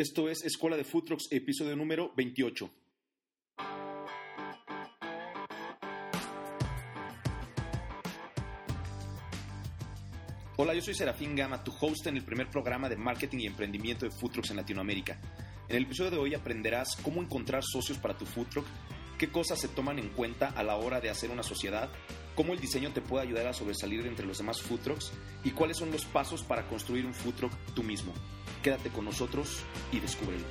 Esto es Escuela de Food Trucks, episodio número 28. Hola, yo soy Serafín Gama, tu host en el primer programa de marketing y emprendimiento de food trucks en Latinoamérica. En el episodio de hoy aprenderás cómo encontrar socios para tu food truck, qué cosas se toman en cuenta a la hora de hacer una sociedad, cómo el diseño te puede ayudar a sobresalir entre los demás food trucks y cuáles son los pasos para construir un food truck tú mismo. Quédate con nosotros y descúbrelo.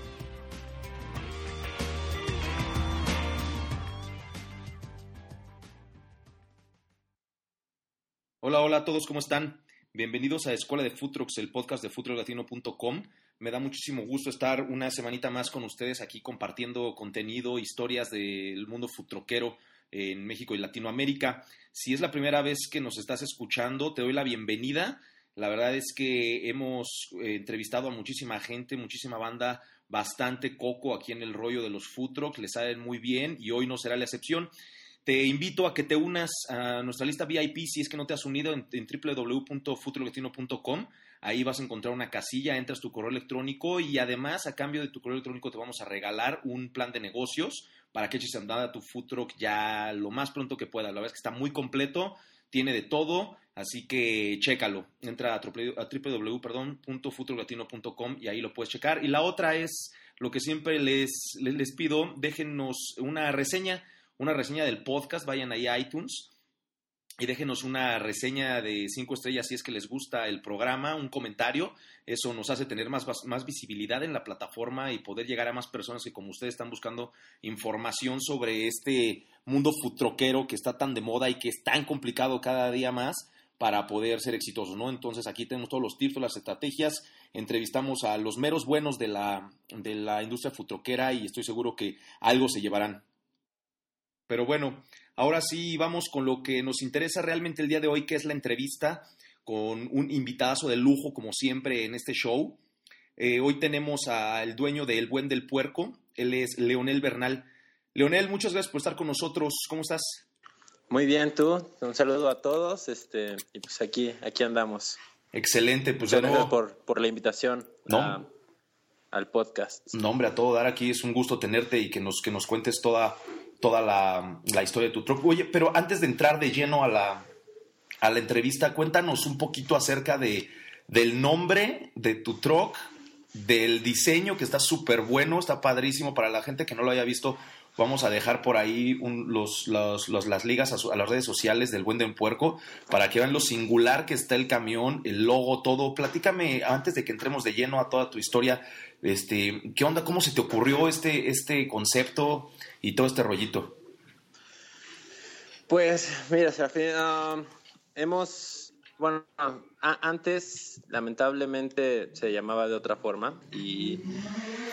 Hola, hola a todos, ¿cómo están? Bienvenidos a Escuela de Trucks, el podcast de foodtrucklatino.com. Me da muchísimo gusto estar una semanita más con ustedes aquí compartiendo contenido, historias del mundo futroquero en México y Latinoamérica. Si es la primera vez que nos estás escuchando, te doy la bienvenida. La verdad es que hemos eh, entrevistado a muchísima gente, muchísima banda, bastante coco aquí en el rollo de los food trucks, les salen muy bien y hoy no será la excepción. Te invito a que te unas a nuestra lista VIP si es que no te has unido en, en. Ahí vas a encontrar una casilla, entras tu correo electrónico y además a cambio de tu correo electrónico te vamos a regalar un plan de negocios para que eches andada tu food truck ya lo más pronto que pueda. La verdad es que está muy completo, tiene de todo, así que chécalo. Entra a, www.futurolatino.com y ahí lo puedes checar. Y la otra es lo que siempre les, les, les pido, déjenos una reseña, una reseña del podcast, vayan ahí a iTunes y déjenos una reseña de cinco estrellas si es que les gusta el programa, un comentario. Eso nos hace tener más, más visibilidad en la plataforma y poder llegar a más personas que como ustedes están buscando información sobre este mundo futroquero que está tan de moda y que es tan complicado cada día más para poder ser exitosos, ¿no? Entonces aquí tenemos todos los tips, las estrategias, entrevistamos a los meros buenos de la, de la industria futroquera y estoy seguro que algo se llevarán. Pero bueno, ahora sí vamos con lo que nos interesa realmente el día de hoy, que es la entrevista con un invitadazo de lujo, como siempre, en este show. Eh, hoy tenemos al dueño de El Buen del Puerco, él es Leonel Bernal. Leonel, muchas gracias por estar con nosotros. ¿Cómo estás? Muy bien, tú. Un saludo a todos. Este, y pues aquí, aquí andamos. Excelente, pues Gracias no... por, por la invitación no. a, al podcast. No, hombre, a todo dar aquí es un gusto tenerte y que nos, que nos cuentes toda, toda la, la, historia de tu truck. Oye, pero antes de entrar de lleno a la, a la entrevista, cuéntanos un poquito acerca de, del nombre de tu truck, del diseño que está súper bueno, está padrísimo para la gente que no lo haya visto. Vamos a dejar por ahí un, los, los, los, las ligas a, las redes sociales del Buen de Puerco para que vean lo singular que está el camión, el logo, todo. Platícame antes de que entremos de lleno a toda tu historia. Este, ¿Qué onda? ¿Cómo se te ocurrió este, este concepto y todo este rollito? Pues mira, Serafín, uh, hemos, bueno, antes lamentablemente se llamaba de otra forma y,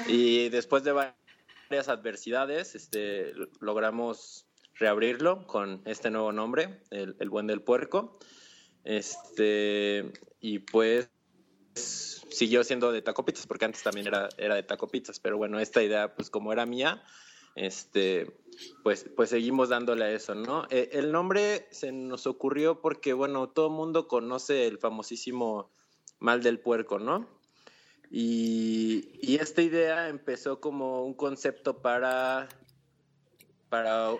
y después de varias adversidades este, logramos reabrirlo con este nuevo nombre, el, el Buen del Puerco. Este, y pues siguió siendo de Taco Pizzas, porque antes también era, era de Taco Pizzas, pero bueno, esta idea, pues como era mía, este, pues, pues seguimos dándole a eso, ¿no? Eh, el nombre se nos ocurrió porque, bueno, todo el mundo conoce el famosísimo mal del puerco, ¿no? Y, y esta idea empezó como un concepto para, para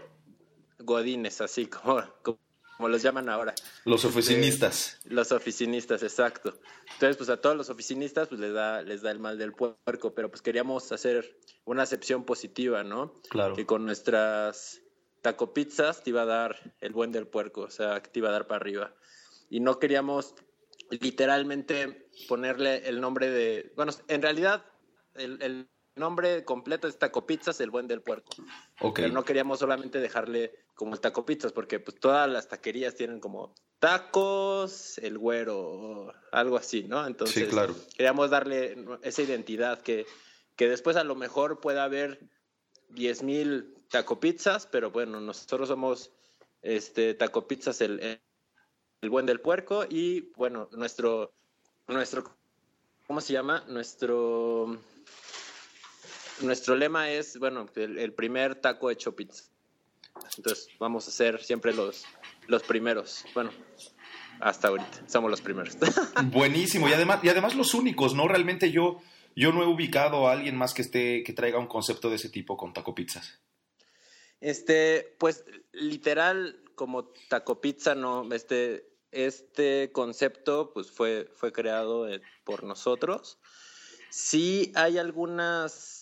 godines, así como, como como los llaman ahora. Los oficinistas. Eh, los oficinistas, exacto. Entonces, pues a todos los oficinistas pues les da, les da el mal del puerco, pero pues queríamos hacer una acepción positiva, ¿no? Claro. Que con nuestras taco pizzas te iba a dar el buen del puerco, o sea, que te iba a dar para arriba. Y no queríamos literalmente ponerle el nombre de, bueno, en realidad el, el nombre completo es Taco Pizzas, el buen del puerco. Okay. Pero no queríamos solamente dejarle como el Taco Pizzas, porque pues todas las taquerías tienen como tacos, el güero, o algo así, ¿no? Entonces sí, claro. queríamos darle esa identidad que, que después a lo mejor pueda haber 10 mil taco pizzas, pero bueno, nosotros somos este, taco pizzas el, el buen del puerco y bueno, nuestro, nuestro, ¿cómo se llama? Nuestro, nuestro lema es, bueno, el, primer taco hecho pizza. Entonces vamos a ser siempre los, los primeros. Bueno, hasta ahorita somos los primeros. Buenísimo y además y además los únicos, ¿no? Realmente yo yo no he ubicado a alguien más que esté que traiga un concepto de ese tipo con taco pizzas. Este, pues literal como taco pizza no este este concepto pues fue fue creado eh, por nosotros. Sí hay algunas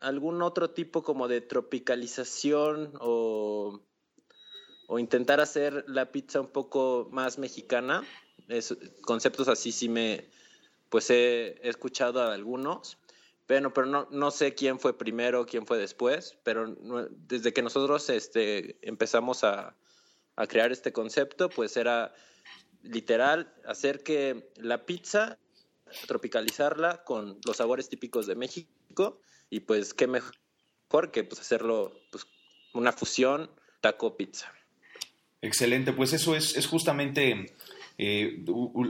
algún otro tipo como de tropicalización o o intentar hacer la pizza un poco más mexicana. conceptos así sí me, pues he, escuchado a algunos, pero, pero no, no, sé quién fue primero, quién fue después, pero desde que nosotros este, empezamos a, a crear este concepto, pues era literal hacer que la pizza, tropicalizarla con los sabores típicos de México y pues qué mejor que pues hacerlo pues una fusión taco pizza. Excelente, pues eso es, es justamente eh,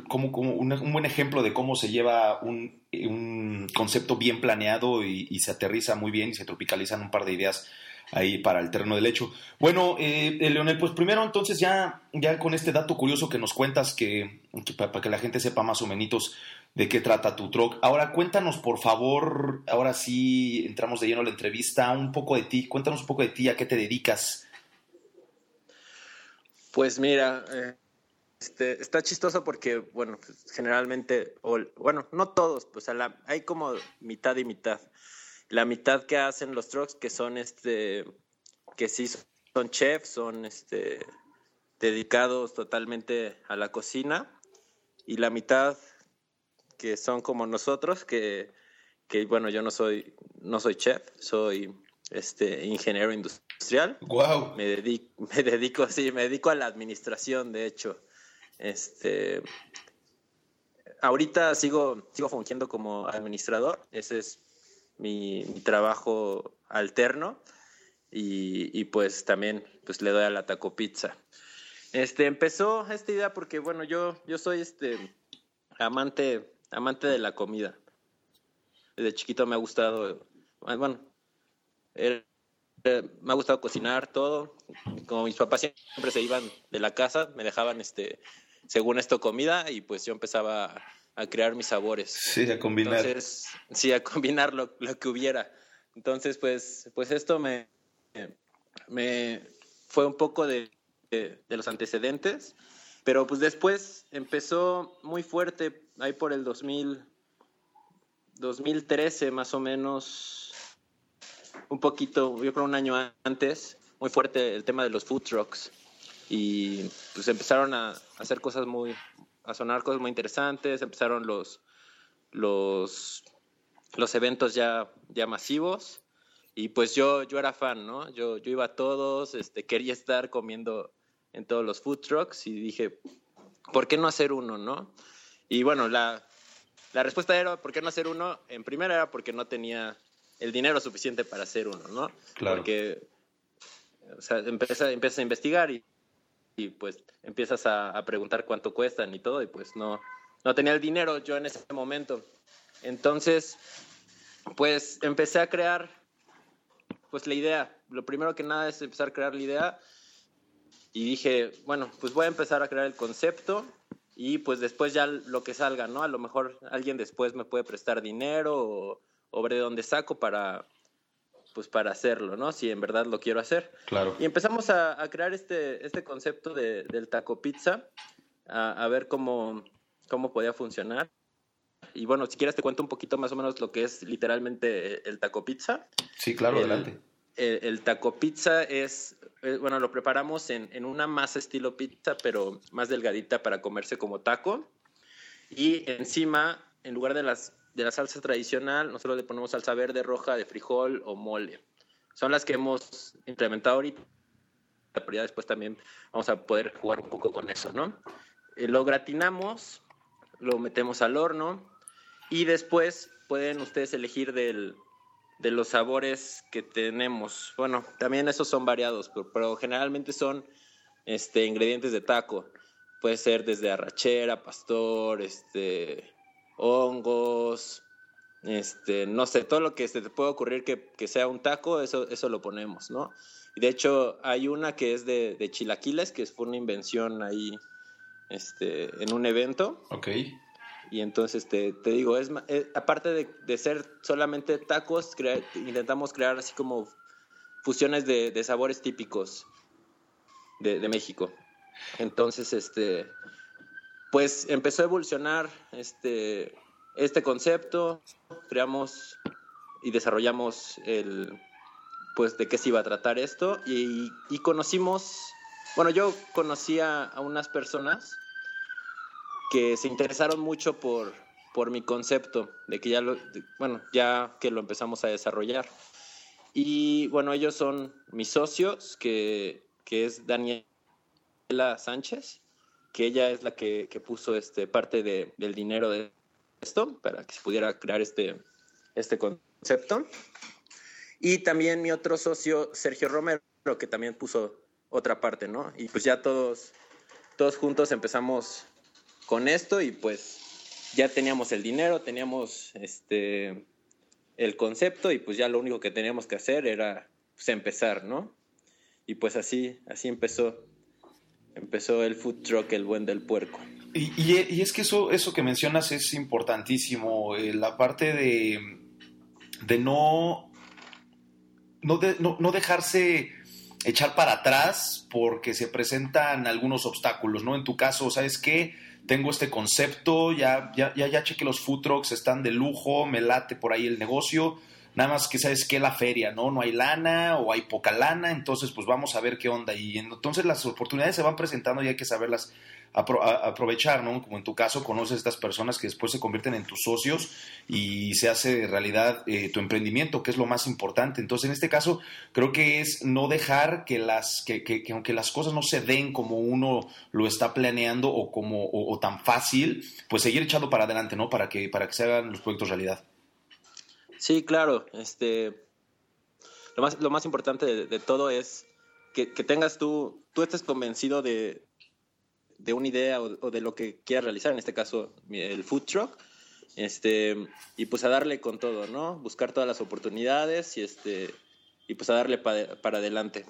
como, como un, buen ejemplo de cómo se lleva un, un concepto bien planeado y, se aterriza muy bien y se tropicalizan un par de ideas ahí para el terreno del hecho. Bueno, eh, eh, Leonel, pues primero entonces ya, ya con este dato curioso que nos cuentas, que, para, que la gente sepa más o menos de qué trata tu truck. Ahora cuéntanos, por favor, ahora sí entramos de lleno a la entrevista, un poco de ti, cuéntanos un poco de ti, a qué te dedicas. Pues mira, eh, este, está chistoso porque, bueno, pues, generalmente, bueno, no todos, pues hay como mitad y mitad. La mitad que hacen los trucks, que son, este, que sí son chefs, son, este, dedicados totalmente a la cocina, y la mitad que son como nosotros, que, que bueno, yo no soy, no soy chef, soy este, ingeniero industrial. Wow. Me dedico, me dedico, sí, me dedico a la administración, de hecho. Este, ahorita sigo, sigo fungiendo como administrador, ese es mi, trabajo alterno y, pues también pues le doy a la taco pizza. Este, empezó esta idea porque, bueno, yo, yo soy este amante, amante de la comida. Desde chiquito me ha gustado, bueno, me ha gustado cocinar todo. Como mis papás siempre se iban de la casa, me dejaban, este, según esto, comida y pues yo empezaba a, crear mis sabores. Sí, a combinar. Entonces, sí, a combinar lo, que hubiera. Entonces, pues, pues esto me, me fue un poco de, de, los antecedentes, pero pues después empezó muy fuerte, ahí por el 2000, 2013 más o menos, un poquito, yo creo un año antes, muy fuerte el tema de los food trucks. Y pues empezaron a hacer cosas muy, a sonar cosas muy interesantes, empezaron los, los, los eventos ya, ya masivos. Y pues yo, yo era fan, ¿no? Yo, yo iba a todos, este, quería estar comiendo en todos los food trucks y dije, ¿por qué no hacer uno, no? Y bueno, la, la respuesta era, ¿por qué no hacer uno? En primera era porque no tenía el dinero suficiente para hacer uno, ¿no? Claro. Porque, o sea, empiezas, a investigar y, y pues empiezas a, preguntar cuánto cuestan y todo, y pues no, no tenía el dinero yo en ese momento. Entonces, pues empecé a crear, pues la idea. Lo primero que nada es empezar a crear la idea y dije, bueno, pues voy a empezar a crear el concepto y pues después ya lo que salga, ¿no? A lo mejor alguien después me puede prestar dinero o o ver de dónde saco para, pues para hacerlo, ¿no? Si en verdad lo quiero hacer. Claro. Y empezamos a, crear este, este concepto de, del taco pizza, a, ver cómo, cómo podía funcionar. Y bueno, si quieres te cuento un poquito más o menos lo que es literalmente el taco pizza. Sí, claro, adelante. El, taco pizza es, eh, bueno, lo preparamos en, en una masa estilo pizza, pero más delgadita para comerse como taco. Y encima, en lugar de las de la salsa tradicional, nosotros le ponemos salsa verde, roja, de frijol o mole. Son las que hemos implementado ahorita, pero ya después también vamos a poder jugar un poco con eso, ¿no? Eh, lo gratinamos, lo metemos al horno y después pueden ustedes elegir del, de los sabores que tenemos. Bueno, también esos son variados, pero, generalmente son este, ingredientes de taco. Puede ser desde arrachera, pastor, este, hongos, este, no sé, todo lo que se te puede ocurrir que, sea un taco, eso, eso lo ponemos, ¿no? Y de hecho hay una que es de, de chilaquiles, que fue una invención ahí este, en un evento. Ok. Y entonces te, te digo, es, eh, aparte de, de, ser solamente tacos, intentamos crear así como fusiones de, de sabores típicos de, de, México. Entonces, este, pues empezó a evolucionar este, este concepto, creamos y desarrollamos el, pues de qué se iba a tratar esto y, y conocimos, bueno, yo conocía a unas personas que se interesaron mucho por, por mi concepto, de que ya lo, bueno, ya que lo empezamos a desarrollar. Y bueno, ellos son mis socios, que, que es Daniela Sánchez, que ella es la que, que puso este, parte de, del dinero de esto para que se pudiera crear este, este concepto. Y también mi otro socio, Sergio Romero, que también puso otra parte, ¿no? Y pues ya todos, todos juntos empezamos con esto y pues ya teníamos el dinero, teníamos este el concepto y pues ya lo único que teníamos que hacer era pues, empezar, ¿no? Y pues así, así empezó, empezó el food truck, el buen del puerco. Y, y, es que eso, eso que mencionas es importantísimo, eh, la parte de, de no, no, de, no, no dejarse echar para atrás porque se presentan algunos obstáculos, ¿no? En tu caso, ¿sabes qué? Tengo este concepto, ya, ya, ya, ya cheque los food trucks, están de lujo, me late por ahí el negocio, nada más que sabes que la feria, ¿no? No hay lana o hay poca lana, entonces pues vamos a ver qué onda. Y entonces las oportunidades se van presentando y hay que saberlas aprovechar, ¿no? Como en tu caso, conoces a estas personas que después se convierten en tus socios y se hace realidad eh, tu emprendimiento, que es lo más importante. Entonces, en este caso, creo que es no dejar que las, que, que, aunque las cosas no se den como uno lo está planeando o como, o, tan fácil, pues seguir echando para adelante, ¿no? Para que, para que se hagan los proyectos realidad. Sí, claro. Este, lo más, lo más importante de, todo es que, que, tengas tú, tú estés convencido de, de una idea o, de lo que quieras realizar, en este caso el food truck, este, y pues a darle con todo, ¿no? Buscar todas las oportunidades y, este, y pues a darle para adelante.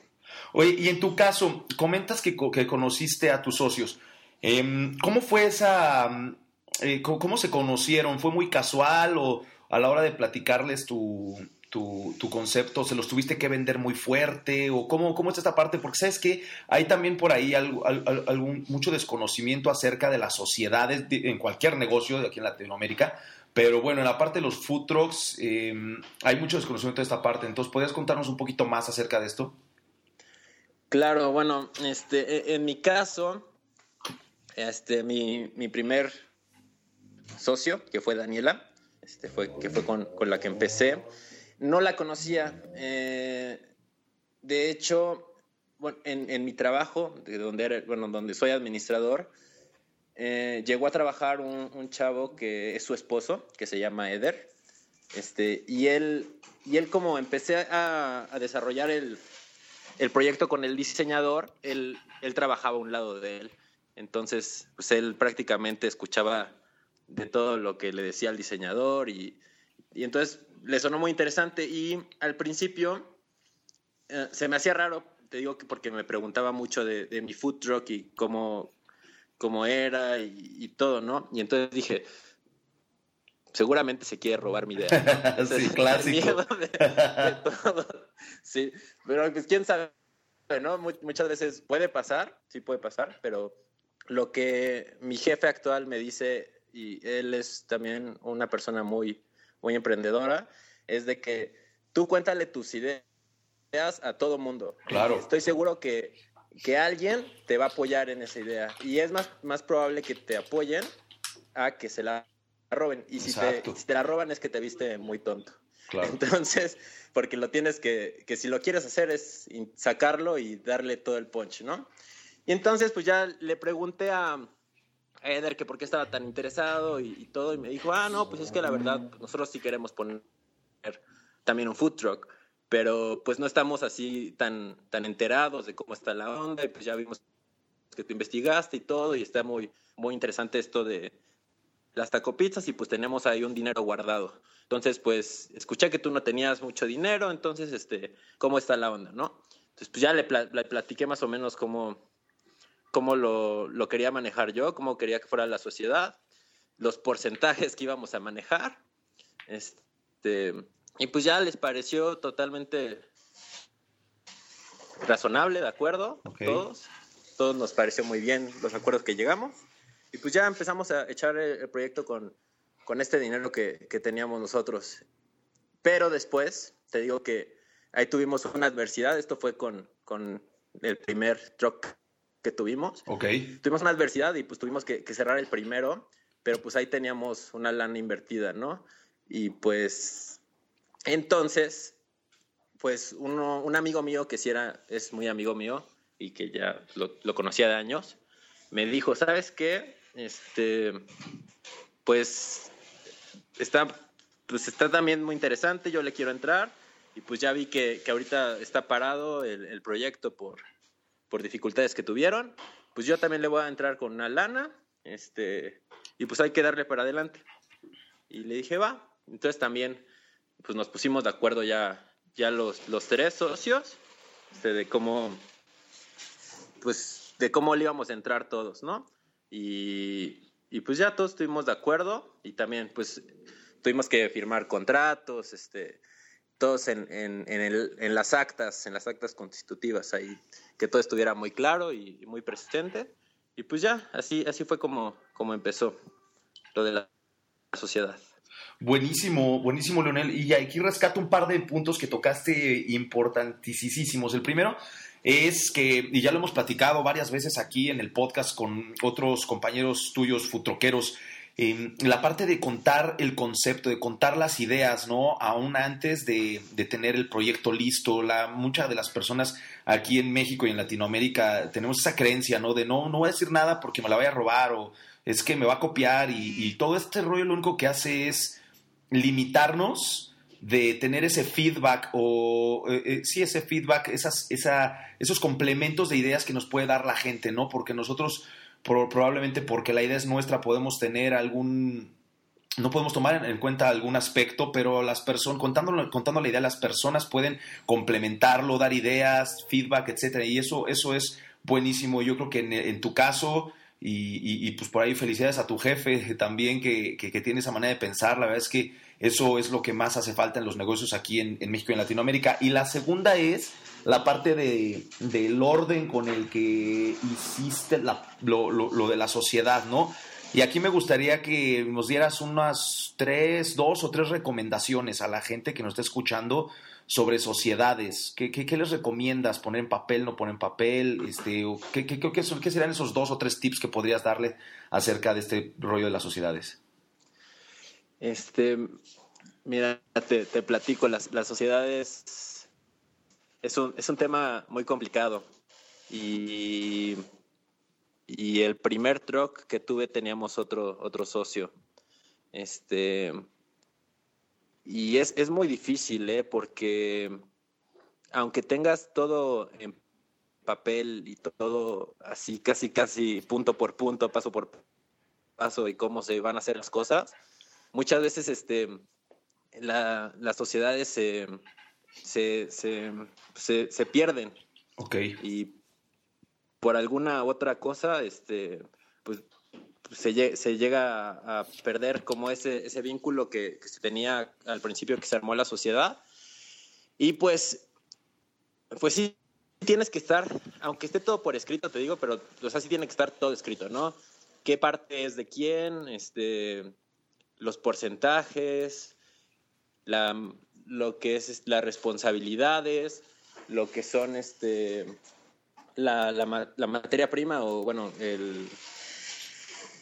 Oye, y en tu caso, comentas que, que conociste a tus socios. Em, ¿Cómo fue esa... Eh, cómo se conocieron? ¿Fue muy casual o a la hora de platicarles tu, tu, concepto? ¿Se los tuviste que vender muy fuerte? ¿O cómo, cómo es esta parte? Porque sabes que hay también por ahí algún, mucho desconocimiento acerca de las sociedades en cualquier negocio de aquí en Latinoamérica. Pero bueno, en la parte de los food trucks em, hay mucho desconocimiento de esta parte. Entonces, ¿podrías contarnos un poquito más acerca de esto? Claro, bueno, este, e, en mi caso, este, mi, mi primer socio, que fue Daniela, este, fue, que fue con, con la que empecé, no la conocía. Eh, de hecho, en, mi trabajo, de donde, bueno, donde soy administrador, eh, llegó a trabajar un, chavo que es su esposo, que se llama Eder. Este, y, él, y él como empecé a, desarrollar el, proyecto con el diseñador, él, él trabajaba a un lado de él. Entonces, pues él prácticamente escuchaba de todo lo que le decía el diseñador y, y entonces le sonó muy interesante y al principio eh, se me hacía raro, te digo que porque me preguntaba mucho de, mi food truck y cómo, cómo era y, todo, ¿no? Y entonces dije, seguramente se quiere robar mi idea. sí, clásico. Sí, pero pues quién sabe, ¿no? Muchas veces puede pasar, sí puede pasar, pero lo que mi jefe actual me dice, y él es también una persona muy muy emprendedora, es de que tú cuéntale tus ideas a todo mundo. Claro. Estoy seguro que, que alguien te va a apoyar en esa idea. Y es más, más probable que te apoyen a que se la roben. Y si te, si te, la roban es que te viste muy tonto. Claro. Entonces, porque lo tienes que, que si lo quieres hacer es sacarlo y darle todo el punch, ¿no? Y entonces, pues ya le pregunté a, Eder que por qué estaba tan interesado y, todo, y me dijo, ah, no, pues es que la verdad, nosotros sí queremos poner también un food truck, pero pues no estamos así tan, tan enterados de cómo está la onda y pues ya vimos que tú investigaste y todo y está muy, muy interesante esto de las tacopizzas y pues tenemos ahí un dinero guardado. Entonces, pues escuché que tú no tenías mucho dinero, entonces, este, ¿cómo está la onda, no? Entonces, pues ya le, le platiqué más o menos cómo, cómo lo, lo, quería manejar yo, cómo quería que fuera la sociedad, los porcentajes que íbamos a manejar. Este, y pues ya les pareció totalmente razonable, ¿de acuerdo? Todos. Todos nos pareció muy bien los acuerdos que llegamos. Y pues ya empezamos a echar el, proyecto con, con, este dinero que, que, teníamos nosotros. Pero después, te digo que ahí tuvimos una adversidad. Esto fue con, con el primer truck que tuvimos. Ok. Tuvimos una adversidad y pues tuvimos que, que, cerrar el primero, pero pues ahí teníamos una lana invertida, ¿no? Y pues entonces, pues uno, un amigo mío que sí era, es muy amigo mío y que ya lo, lo conocía de años, me dijo, ¿sabes qué? Este, pues está, pues está también muy interesante, yo le quiero entrar y pues ya vi que, que ahorita está parado el, el, proyecto por, por dificultades que tuvieron, pues yo también le voy a entrar con una lana, este, y pues hay que darle para adelante. Y le dije, va, entonces también pues nos pusimos de acuerdo ya, ya los, los tres socios, este, de cómo, pues de cómo le íbamos a entrar todos, ¿no? Y, y, pues ya todos estuvimos de acuerdo y también pues tuvimos que firmar contratos, este, todos en, en, en, el, en las actas, en las actas constitutivas, ahí, que todo estuviera muy claro y, muy presente. Y pues ya, así, así fue como, como empezó lo de la sociedad. Buenísimo, buenísimo, Leonel. Y aquí rescato un par de puntos que tocaste importantísimos. El primero es que, y ya lo hemos platicado varias veces aquí en el podcast con otros compañeros tuyos futroqueros, eh, la parte de contar el concepto, de contar las ideas, ¿no? Aún antes de, tener el proyecto listo, la, muchas de las personas aquí en México y en Latinoamérica tenemos esa creencia, ¿no? De no, no voy a decir nada porque me la voy a robar o es que me va a copiar y, y todo este rollo lo único que hace es limitarnos de tener ese feedback o eh, eh, sí ese feedback, esas, esa, esos complementos de ideas que nos puede dar la gente, ¿no? Porque nosotros probablemente porque la idea es nuestra podemos tener algún no podemos tomar en cuenta algún aspecto, pero las personas, contando, contando la idea, las personas pueden complementarlo, dar ideas, feedback, etcétera, y eso, eso es buenísimo. Yo creo que en, tu caso, y, y, pues por ahí felicidades a tu jefe también que, que, que, tiene esa manera de pensar, la verdad es que eso es lo que más hace falta en los negocios aquí en, México y en Latinoamérica. Y la segunda es la parte de, del orden con el que hiciste lo, de la sociedad, ¿no? Y aquí me gustaría que nos dieras unas tres, dos o tres recomendaciones a la gente que nos está escuchando sobre sociedades. ¿Qué, qué, les recomiendas? ¿Poner en papel, no poner en papel? Este, ¿qué, qué, qué, ¿Qué serían esos dos o tres tips que podrías darle acerca de este rollo de las sociedades? Este, mira, te, platico, las, las sociedades es un, es un tema muy complicado. Y, y el primer truck que tuve teníamos otro, otro socio. Este, y es, es muy difícil, ¿eh? porque aunque tengas todo en papel y todo así, casi, casi punto por punto, paso por paso y cómo se van a hacer las cosas, muchas veces este, la, las sociedades se, se, se, se, pierden. Ok. Y por alguna otra cosa, este, pues se, se llega a, perder como ese, ese vínculo que, se tenía al principio que se armó la sociedad. Y pues, pues sí, tienes que estar, aunque esté todo por escrito, te digo, pero o sea, sí tiene que estar todo escrito, ¿no? ¿Qué parte es de quién? Este, los porcentajes, la, lo que es las responsabilidades, lo que son este, la, la, materia prima o bueno, el,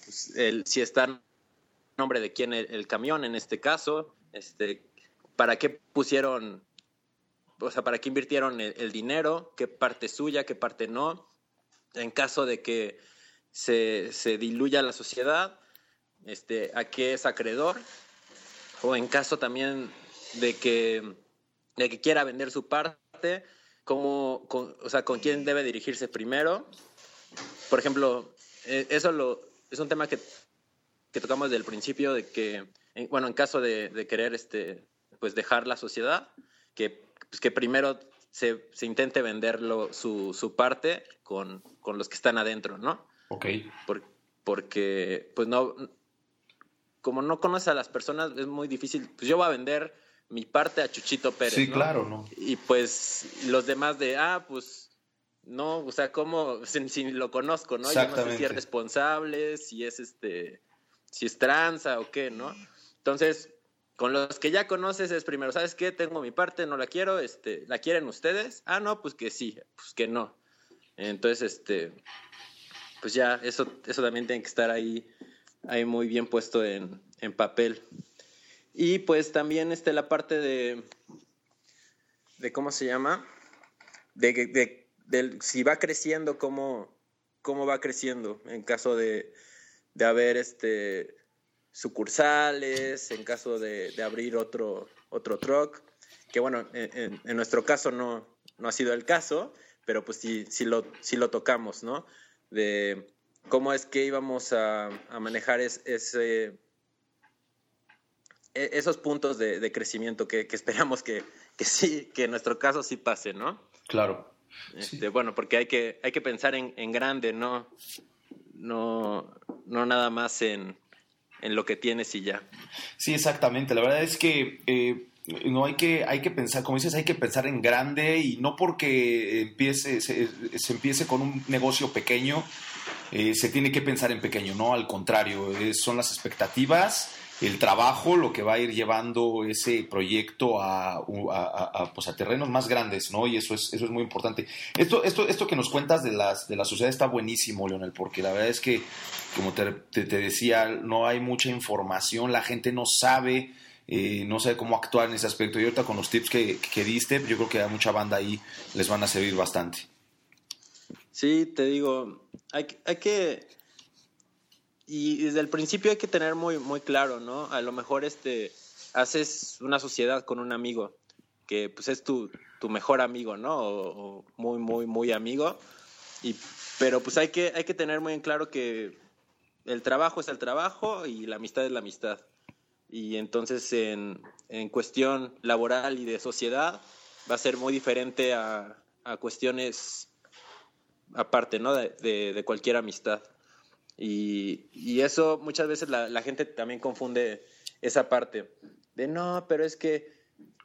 pues, el, si está en nombre de quién el, camión en este caso, este, para qué pusieron, o sea, para qué invirtieron el, el dinero, qué parte suya, qué parte no, en caso de que se, se diluya la sociedad, este, a qué es acreedor, o en caso también de que de que quiera vender su parte, cómo, con, o sea, con quién debe dirigirse primero. Por ejemplo, eh, eso lo, es un tema que, que tocamos desde el principio, de que, bueno, en caso de, de, querer este, pues dejar la sociedad, que, pues que primero se, se intente venderlo su, su parte con, con, los que están adentro, ¿no? Ok. Por, porque, pues no, como no conoce a las personas, es muy difícil. Pues yo voy a vender mi parte a Chuchito Pérez. Sí, claro, ¿no? Y pues los demás de, ah, pues no, o sea, ¿cómo? Si, lo conozco, ¿no? Yo no sé si es responsable, si es este, si es tranza o qué, ¿no? Entonces, con los que ya conoces es primero, ¿sabes qué? Tengo mi parte, no la quiero, este, ¿la quieren ustedes? Ah, no, pues que sí, pues que no. Entonces, este, pues ya, eso, eso también tiene que estar ahí, ahí muy bien puesto en, en papel. Y pues también este, la parte de, de ¿cómo se llama? De, de, de, si va creciendo, cómo, cómo va creciendo en caso de, de haber este, sucursales, en caso de, abrir otro, otro truck, que bueno, en, en, nuestro caso no, no ha sido el caso, pero pues sí, sí, lo, sí lo tocamos, ¿no? De cómo es que íbamos a, manejar ese esos puntos de, crecimiento que, esperamos que, sí, que en nuestro caso sí pase, ¿no? Claro. Este, bueno, porque hay que, hay que pensar en, grande, ¿no? No, no nada más en, lo que tienes y ya. Sí, exactamente. La verdad es que eh, no hay que, hay que pensar, como dices, hay que pensar en grande y no porque empiece, se, empiece con un negocio pequeño, eh, se tiene que pensar en pequeño, no, al contrario, son las expectativas el trabajo lo que va a ir llevando ese proyecto a, pues a, terrenos más grandes, ¿no? Y eso es, eso es muy importante. Esto, esto, esto que nos cuentas de, las, de la sociedad está buenísimo, Leonel, porque la verdad es que, como te, te, decía, no hay mucha información, la gente no sabe, eh, no sabe cómo actuar en ese aspecto. Y ahorita con los tips que, que diste, yo creo que a mucha banda ahí les van a servir bastante. Sí, te digo, hay, hay que y desde el principio hay que tener muy, muy claro, ¿no? A lo mejor este, haces una sociedad con un amigo que pues es tu, tu mejor amigo, ¿no? O, muy, muy, muy amigo. Y, pero pues hay que, hay que tener muy en claro que el trabajo es el trabajo y la amistad es la amistad. Y entonces en, en cuestión laboral y de sociedad va a ser muy diferente a, a cuestiones aparte, ¿no? de, de cualquier amistad. Y, eso muchas veces la, gente también confunde esa parte de no, pero es que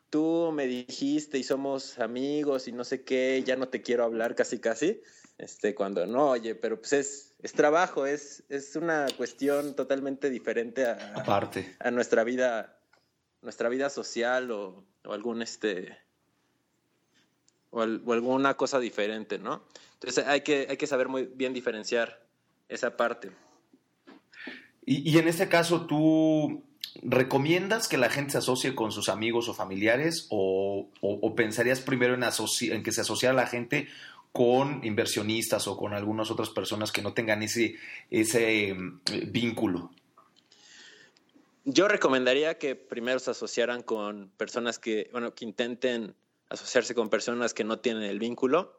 tú me dijiste y somos amigos y no sé qué, ya no te quiero hablar casi casi. Este, cuando no, oye, pero pues es, es trabajo, es, es una cuestión totalmente diferente a, Aparte. a nuestra vida, nuestra vida social o, algún este o, o, alguna cosa diferente, ¿no? Entonces hay que, hay que saber muy bien diferenciar esa parte. Y, en este caso, ¿tú recomiendas que la gente se asocie con sus amigos o familiares o, pensarías primero en, en que se asociara la gente con inversionistas o con algunas otras personas que no tengan ese, ese em, vínculo? Yo recomendaría que primero se asociaran con personas que, bueno, que intenten asociarse con personas que no tienen el vínculo,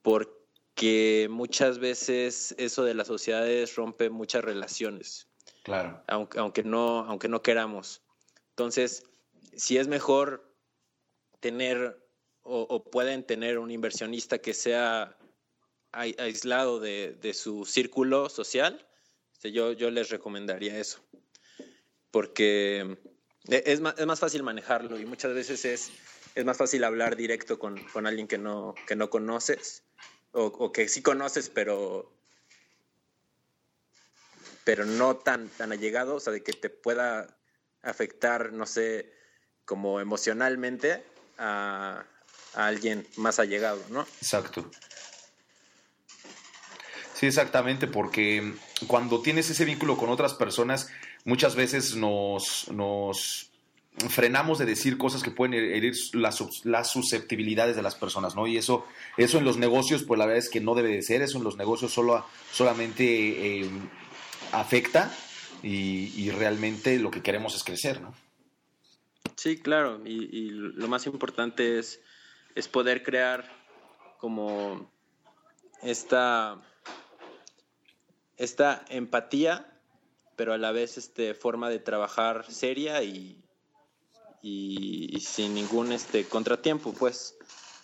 porque que muchas veces eso de las sociedades rompe muchas relaciones. Claro. Aunque, aunque, no, aunque no queramos. Entonces, si es mejor tener o, pueden tener un inversionista que sea aislado de, su círculo social, este, yo, yo les recomendaría eso. Porque es más, es más fácil manejarlo y muchas veces es, es más fácil hablar directo con, con alguien que no, que no conoces o, que sí conoces, pero pero no tan, tan allegado, o sea, de que te pueda afectar, no sé, como emocionalmente a, alguien más allegado, ¿no? Exacto. Sí, exactamente, porque cuando tienes ese vínculo con otras personas, muchas veces nos, nos frenamos de decir cosas que pueden herir las, susceptibilidades de las personas, ¿no? Y eso, eso en los negocios, pues la verdad es que no debe de ser, eso en los negocios solo, solamente eh, afecta y, realmente lo que queremos es crecer, ¿no? Sí, claro, y, lo más importante es, es poder crear como esta, esta empatía, pero a la vez este, forma de trabajar seria y, y, sin ningún este, contratiempo, pues,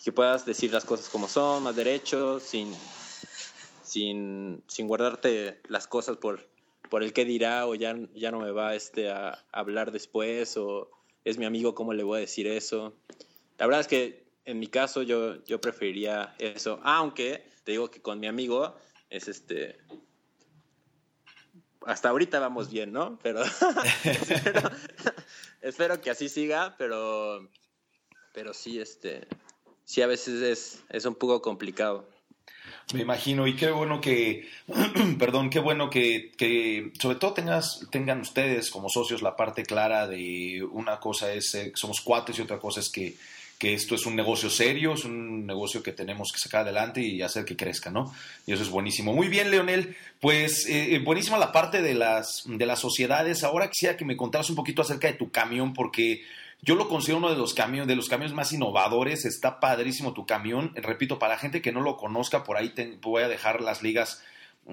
que puedas decir las cosas como son, más derechos, sin, sin, sin guardarte las cosas por, por el que dirá o ya, ya no me va este, a hablar después o es mi amigo, ¿cómo le voy a decir eso? La verdad es que en mi caso yo, yo preferiría eso, aunque te digo que con mi amigo es este... Hasta ahorita vamos bien, ¿no? Pero espero, que así siga, pero, pero sí, este, sí a veces es, es un poco complicado. Me imagino, y qué bueno que, perdón, qué bueno que, que, sobre todo tengas, tengan ustedes como socios la parte clara de una cosa es que somos cuates y otra cosa es que, que, esto es un negocio serio, es un negocio que tenemos que sacar adelante y hacer que crezca, ¿no? Y eso es buenísimo. Muy bien, Leonel, pues eh, eh, buenísima la parte de las, de las sociedades. Ahora quisiera que me contaras un poquito acerca de tu camión, porque yo lo considero uno de los camiones, de los camiones más innovadores. Está padrísimo tu camión. Repito, para la gente que no lo conozca, por ahí voy a dejar las ligas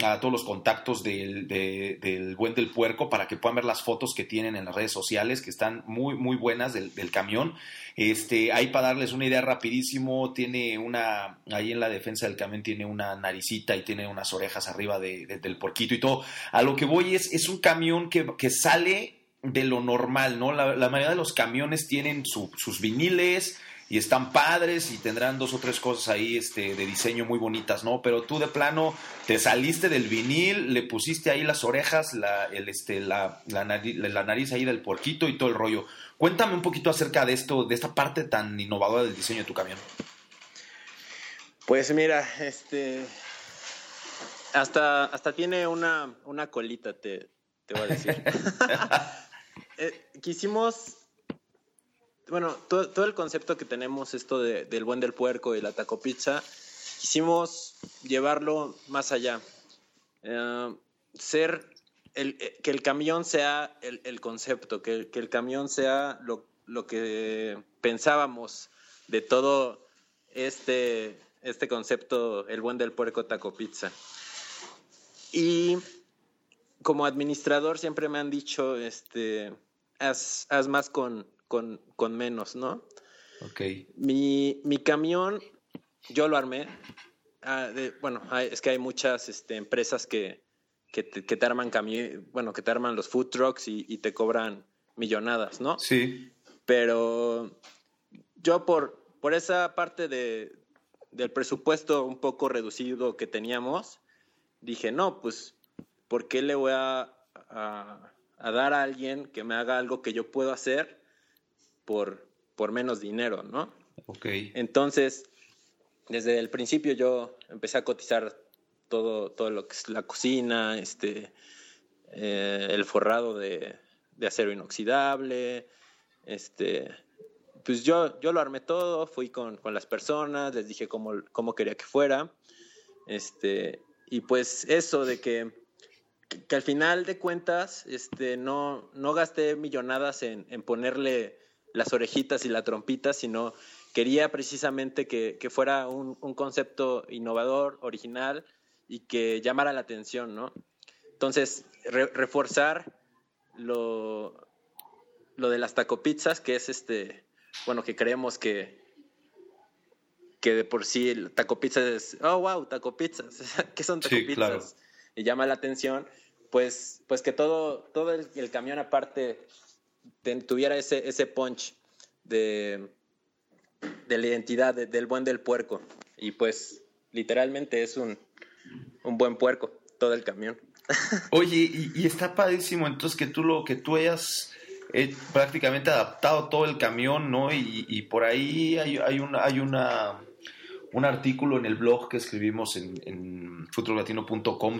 a todos los contactos del, del, buen del puerco para que puedan ver las fotos que tienen en las redes sociales que están muy muy buenas del, camión este ahí para darles una idea rapidísimo tiene una ahí en la defensa del camión tiene una naricita y tiene unas orejas arriba del porquito y todo a lo que voy es es un camión que, que sale de lo normal, ¿no? La, mayoría de los camiones tienen sus viniles y están padres y tendrán dos o tres cosas ahí este, de diseño muy bonitas, ¿no? Pero tú de plano te saliste del vinil, le pusiste ahí las orejas, la, el, este, la, la, nariz, ahí del porquito y todo el rollo. Cuéntame un poquito acerca de esto, de esta parte tan innovadora del diseño de tu camión. Pues mira, este hasta, hasta tiene una, una colita, te, te voy a decir. Eh, quisimos, bueno, todo, el concepto que tenemos, esto del buen del puerco y la taco pizza, quisimos llevarlo más allá. Eh, ser, el, eh, que el camión sea el, concepto, que, el camión sea lo, lo, que pensábamos de todo este, este concepto, el buen del puerco taco pizza. Y como administrador siempre me han dicho, este, haz, más con, con, menos, ¿no? Ok. Mi, mi camión, yo lo armé. Ah, bueno, es que hay muchas este, empresas que, que, te, arman camión, bueno, que te arman los food trucks y, te cobran millonadas, ¿no? Sí. Pero yo por, por esa parte de, del presupuesto un poco reducido que teníamos, dije, no, pues, ¿por qué le voy a a dar a alguien que me haga algo que yo puedo hacer por, por menos dinero, ¿no? Ok. Entonces, desde el principio yo empecé a cotizar todo, todo lo que es la cocina, este, eh, el forrado de, de, acero inoxidable, este, pues yo, yo lo armé todo, fui con, con las personas, les dije cómo, cómo quería que fuera, este, y pues eso de que que, al final de cuentas este, no, no gasté millonadas en, ponerle las orejitas y la trompita, sino quería precisamente que, fuera un, concepto innovador, original y que llamara la atención, ¿no? Entonces, reforzar lo, lo de las tacopizzas, que es este, bueno, que creemos que, que de por sí el taco es, oh, wow, taco pizzas, ¿qué son taco Y llama la atención pues, pues que todo, todo el, camión aparte tuviera ese, ese punch de, de la identidad del buen del puerco. Y pues literalmente es un, un buen puerco, todo el camión. Oye, y, está padrísimo entonces que tú lo que tú hayas eh, prácticamente adaptado todo el camión, ¿no? Y, y por ahí hay, hay, una, hay una un artículo en el blog que escribimos en, en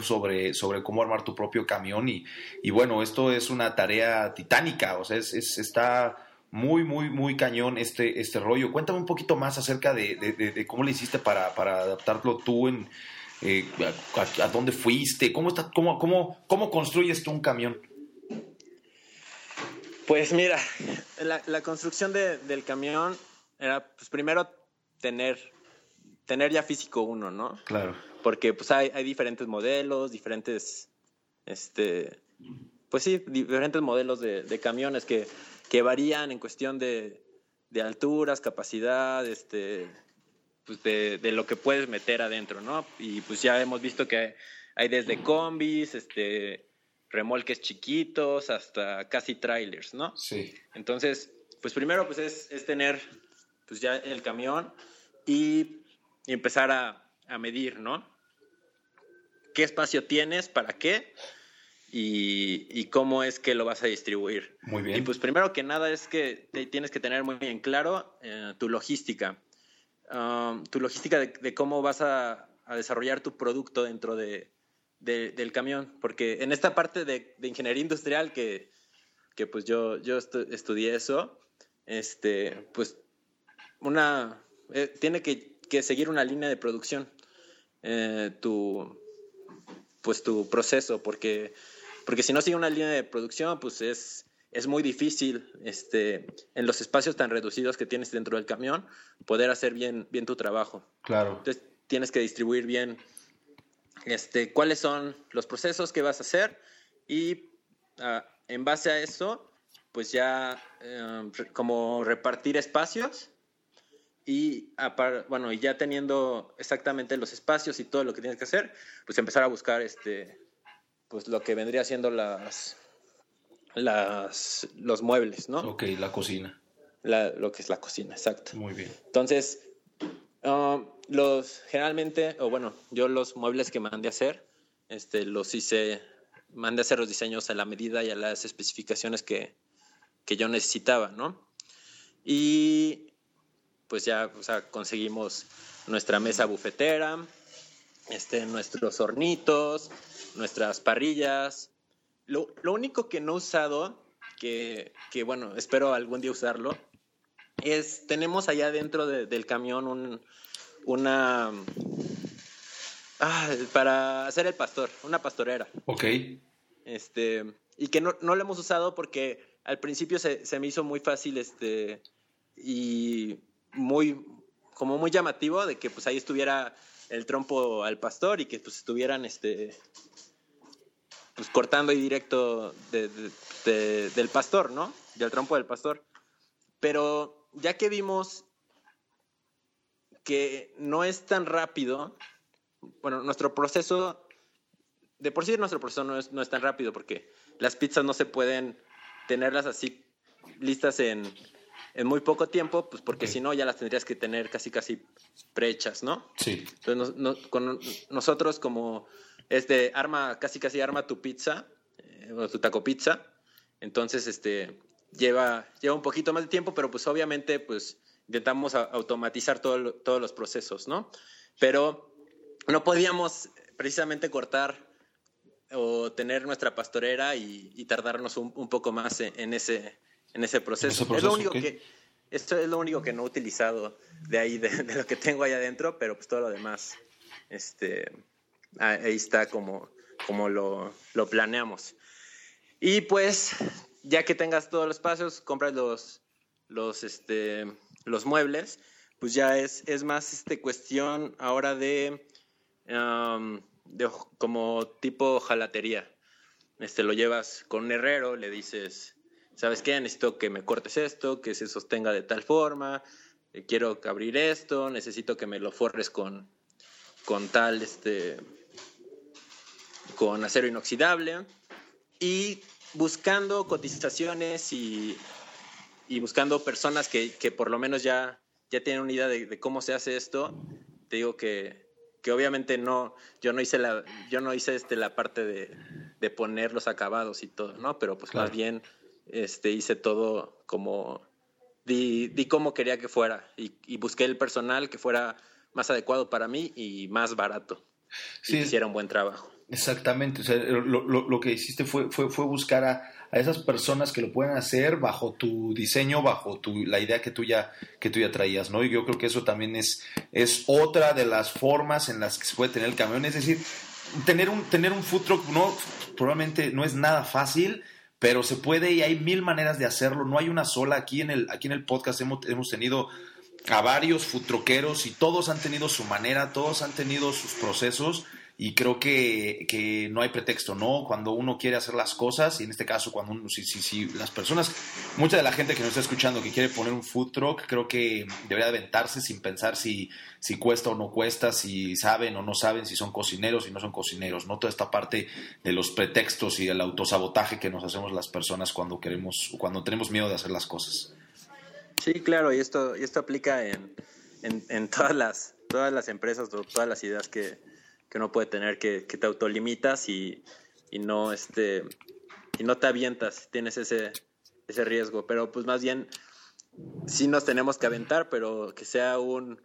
sobre, sobre cómo armar tu propio camión y, y bueno, esto es una tarea titánica, o sea, es, está muy, muy, muy cañón este, este rollo. Cuéntame un poquito más acerca de, cómo le hiciste para, para adaptarlo tú en... Eh, a, dónde fuiste, cómo, está, cómo, cómo, cómo construyes tú un camión. Pues mira, la, construcción del camión era, pues primero tener, tener ya físico uno, ¿no? Claro. Porque pues hay, hay diferentes modelos, diferentes, este, pues sí, diferentes modelos de, camiones que, que, varían en cuestión de, de alturas, capacidad, este, pues de, de, lo que puedes meter adentro, ¿no? Y pues ya hemos visto que hay desde combis, este, remolques chiquitos, hasta casi trailers, ¿no? Sí. Entonces, pues primero pues es, es tener pues ya el camión y, y empezar a, a, medir, ¿no? ¿Qué espacio tienes? ¿Para qué? Y, y, cómo es que lo vas a distribuir. Muy bien. Y pues primero que nada es que tienes que tener muy bien claro eh, tu logística. Um, tu logística de, cómo vas a, a, desarrollar tu producto dentro de, del camión, porque en esta parte de, ingeniería industrial que, que, pues yo, yo estudié eso, este, pues una, eh, tiene que, que, seguir una línea de producción, eh, tu, pues tu proceso, porque, porque si no sigue una línea de producción, pues es, es muy difícil este, en los espacios tan reducidos que tienes dentro del camión poder hacer bien, bien tu trabajo. Claro. Entonces tienes que distribuir bien este, cuáles son los procesos que vas a hacer y ah, en base a eso, pues ya em, como repartir espacios y bueno, y ya teniendo exactamente los espacios y todo lo que tienes que hacer, pues empezar a buscar este, pues lo que vendría siendo las, las, los muebles, ¿no? Ok, la cocina. lo que es la cocina, exacto. Muy bien. Entonces, um, los generalmente, o bueno, yo los muebles que mandé a hacer, este, los hice, mandé a hacer los diseños a la medida y a las especificaciones que, que yo necesitaba, ¿no? Y pues ya, o sea, conseguimos nuestra mesa bufetera, este, nuestros hornitos, nuestras parrillas. Lo, lo único que no he usado, que, que, bueno, espero algún día usarlo, es, tenemos allá dentro del camión un, una... Ah, para hacer el pastor, una pastorera. Ok. Este, y que no, no lo hemos usado porque al principio se, se, me hizo muy fácil este, y muy, como muy llamativo de que pues ahí estuviera el trompo al pastor y que pues estuvieran este, pues cortando ahí directo del pastor, ¿no? Del trompo del pastor. Pero ya que vimos que no es tan rápido. Bueno, nuestro proceso, de por sí nuestro proceso no es, no es tan rápido porque las pizzas no se pueden tenerlas así listas en, en muy poco tiempo, pues porque si no ya las tendrías que tener casi casi prehechas, ¿no? Sí. Entonces con nosotros como este arma, casi casi arma tu pizza, eh, o tu taco pizza, entonces este lleva, lleva un poquito más de tiempo, pero pues obviamente pues intentamos automatizar todos los procesos, ¿no? Pero no podíamos precisamente cortar o tener nuestra pastorera y, tardarnos un, poco más en, ese, en ese proceso. es lo único que esto es lo único que no he utilizado de ahí, de, lo que tengo ahí adentro, pero pues todo lo demás, este, ahí está como, como lo, lo planeamos. Y pues, ya que tengas todos los espacios, compras los, los, este, los muebles, pues ya es, es más este, cuestión ahora de, de como tipo jalatería. Este, lo llevas con un herrero, le dices, ¿sabes qué? Necesito que me cortes esto, que se sostenga de tal forma, eh, quiero abrir esto, necesito que me lo forres con, con tal, este, con acero inoxidable. Y buscando cotizaciones y y buscando personas que, que, por lo menos ya, ya tienen una idea de, cómo se hace esto, te digo que, que, obviamente no, yo no hice la, yo no hice este, la parte de, de poner los acabados y todo, ¿no? Pero pues más bien este, hice todo como, di, di cómo quería que fuera y, y, busqué el personal que fuera más adecuado para mí y más barato. Sí. Y hiciera un buen trabajo. Exactamente, o sea, lo, lo, lo que hiciste fue, fue, fue buscar a, a esas personas que lo pueden hacer bajo tu diseño, bajo tu, la idea que tú, ya, que tú ya traías, ¿no? Y yo creo que eso también es, es otra de las formas en las que se puede tener el camión, es decir, tener un, tener un food truck no, probablemente no es nada fácil, pero se puede y hay mil maneras de hacerlo, no hay una sola. Aquí en el, aquí en el podcast hemos, hemos tenido a varios futroqueros y todos han tenido su manera, todos han tenido sus procesos y creo que, que, no hay pretexto, ¿no? Cuando uno quiere hacer las cosas, y en este caso, cuando uno, si, si, si las personas, mucha de la gente que nos está escuchando que quiere poner un food truck, creo que debería aventarse sin pensar si, si cuesta o no cuesta, si saben o no saben, si son cocineros y no son cocineros, ¿no? Toda esta parte de los pretextos y el autosabotaje que nos hacemos las personas cuando queremos, cuando tenemos miedo de hacer las cosas. Sí, claro, y esto, y esto aplica en, en, en todas las, todas las empresas, todas las ideas que, que uno puede tener, que, te autolimitas y, y, no, este, y no te avientas, tienes ese, ese riesgo. Pero pues más bien, sí nos tenemos que aventar, pero que sea un,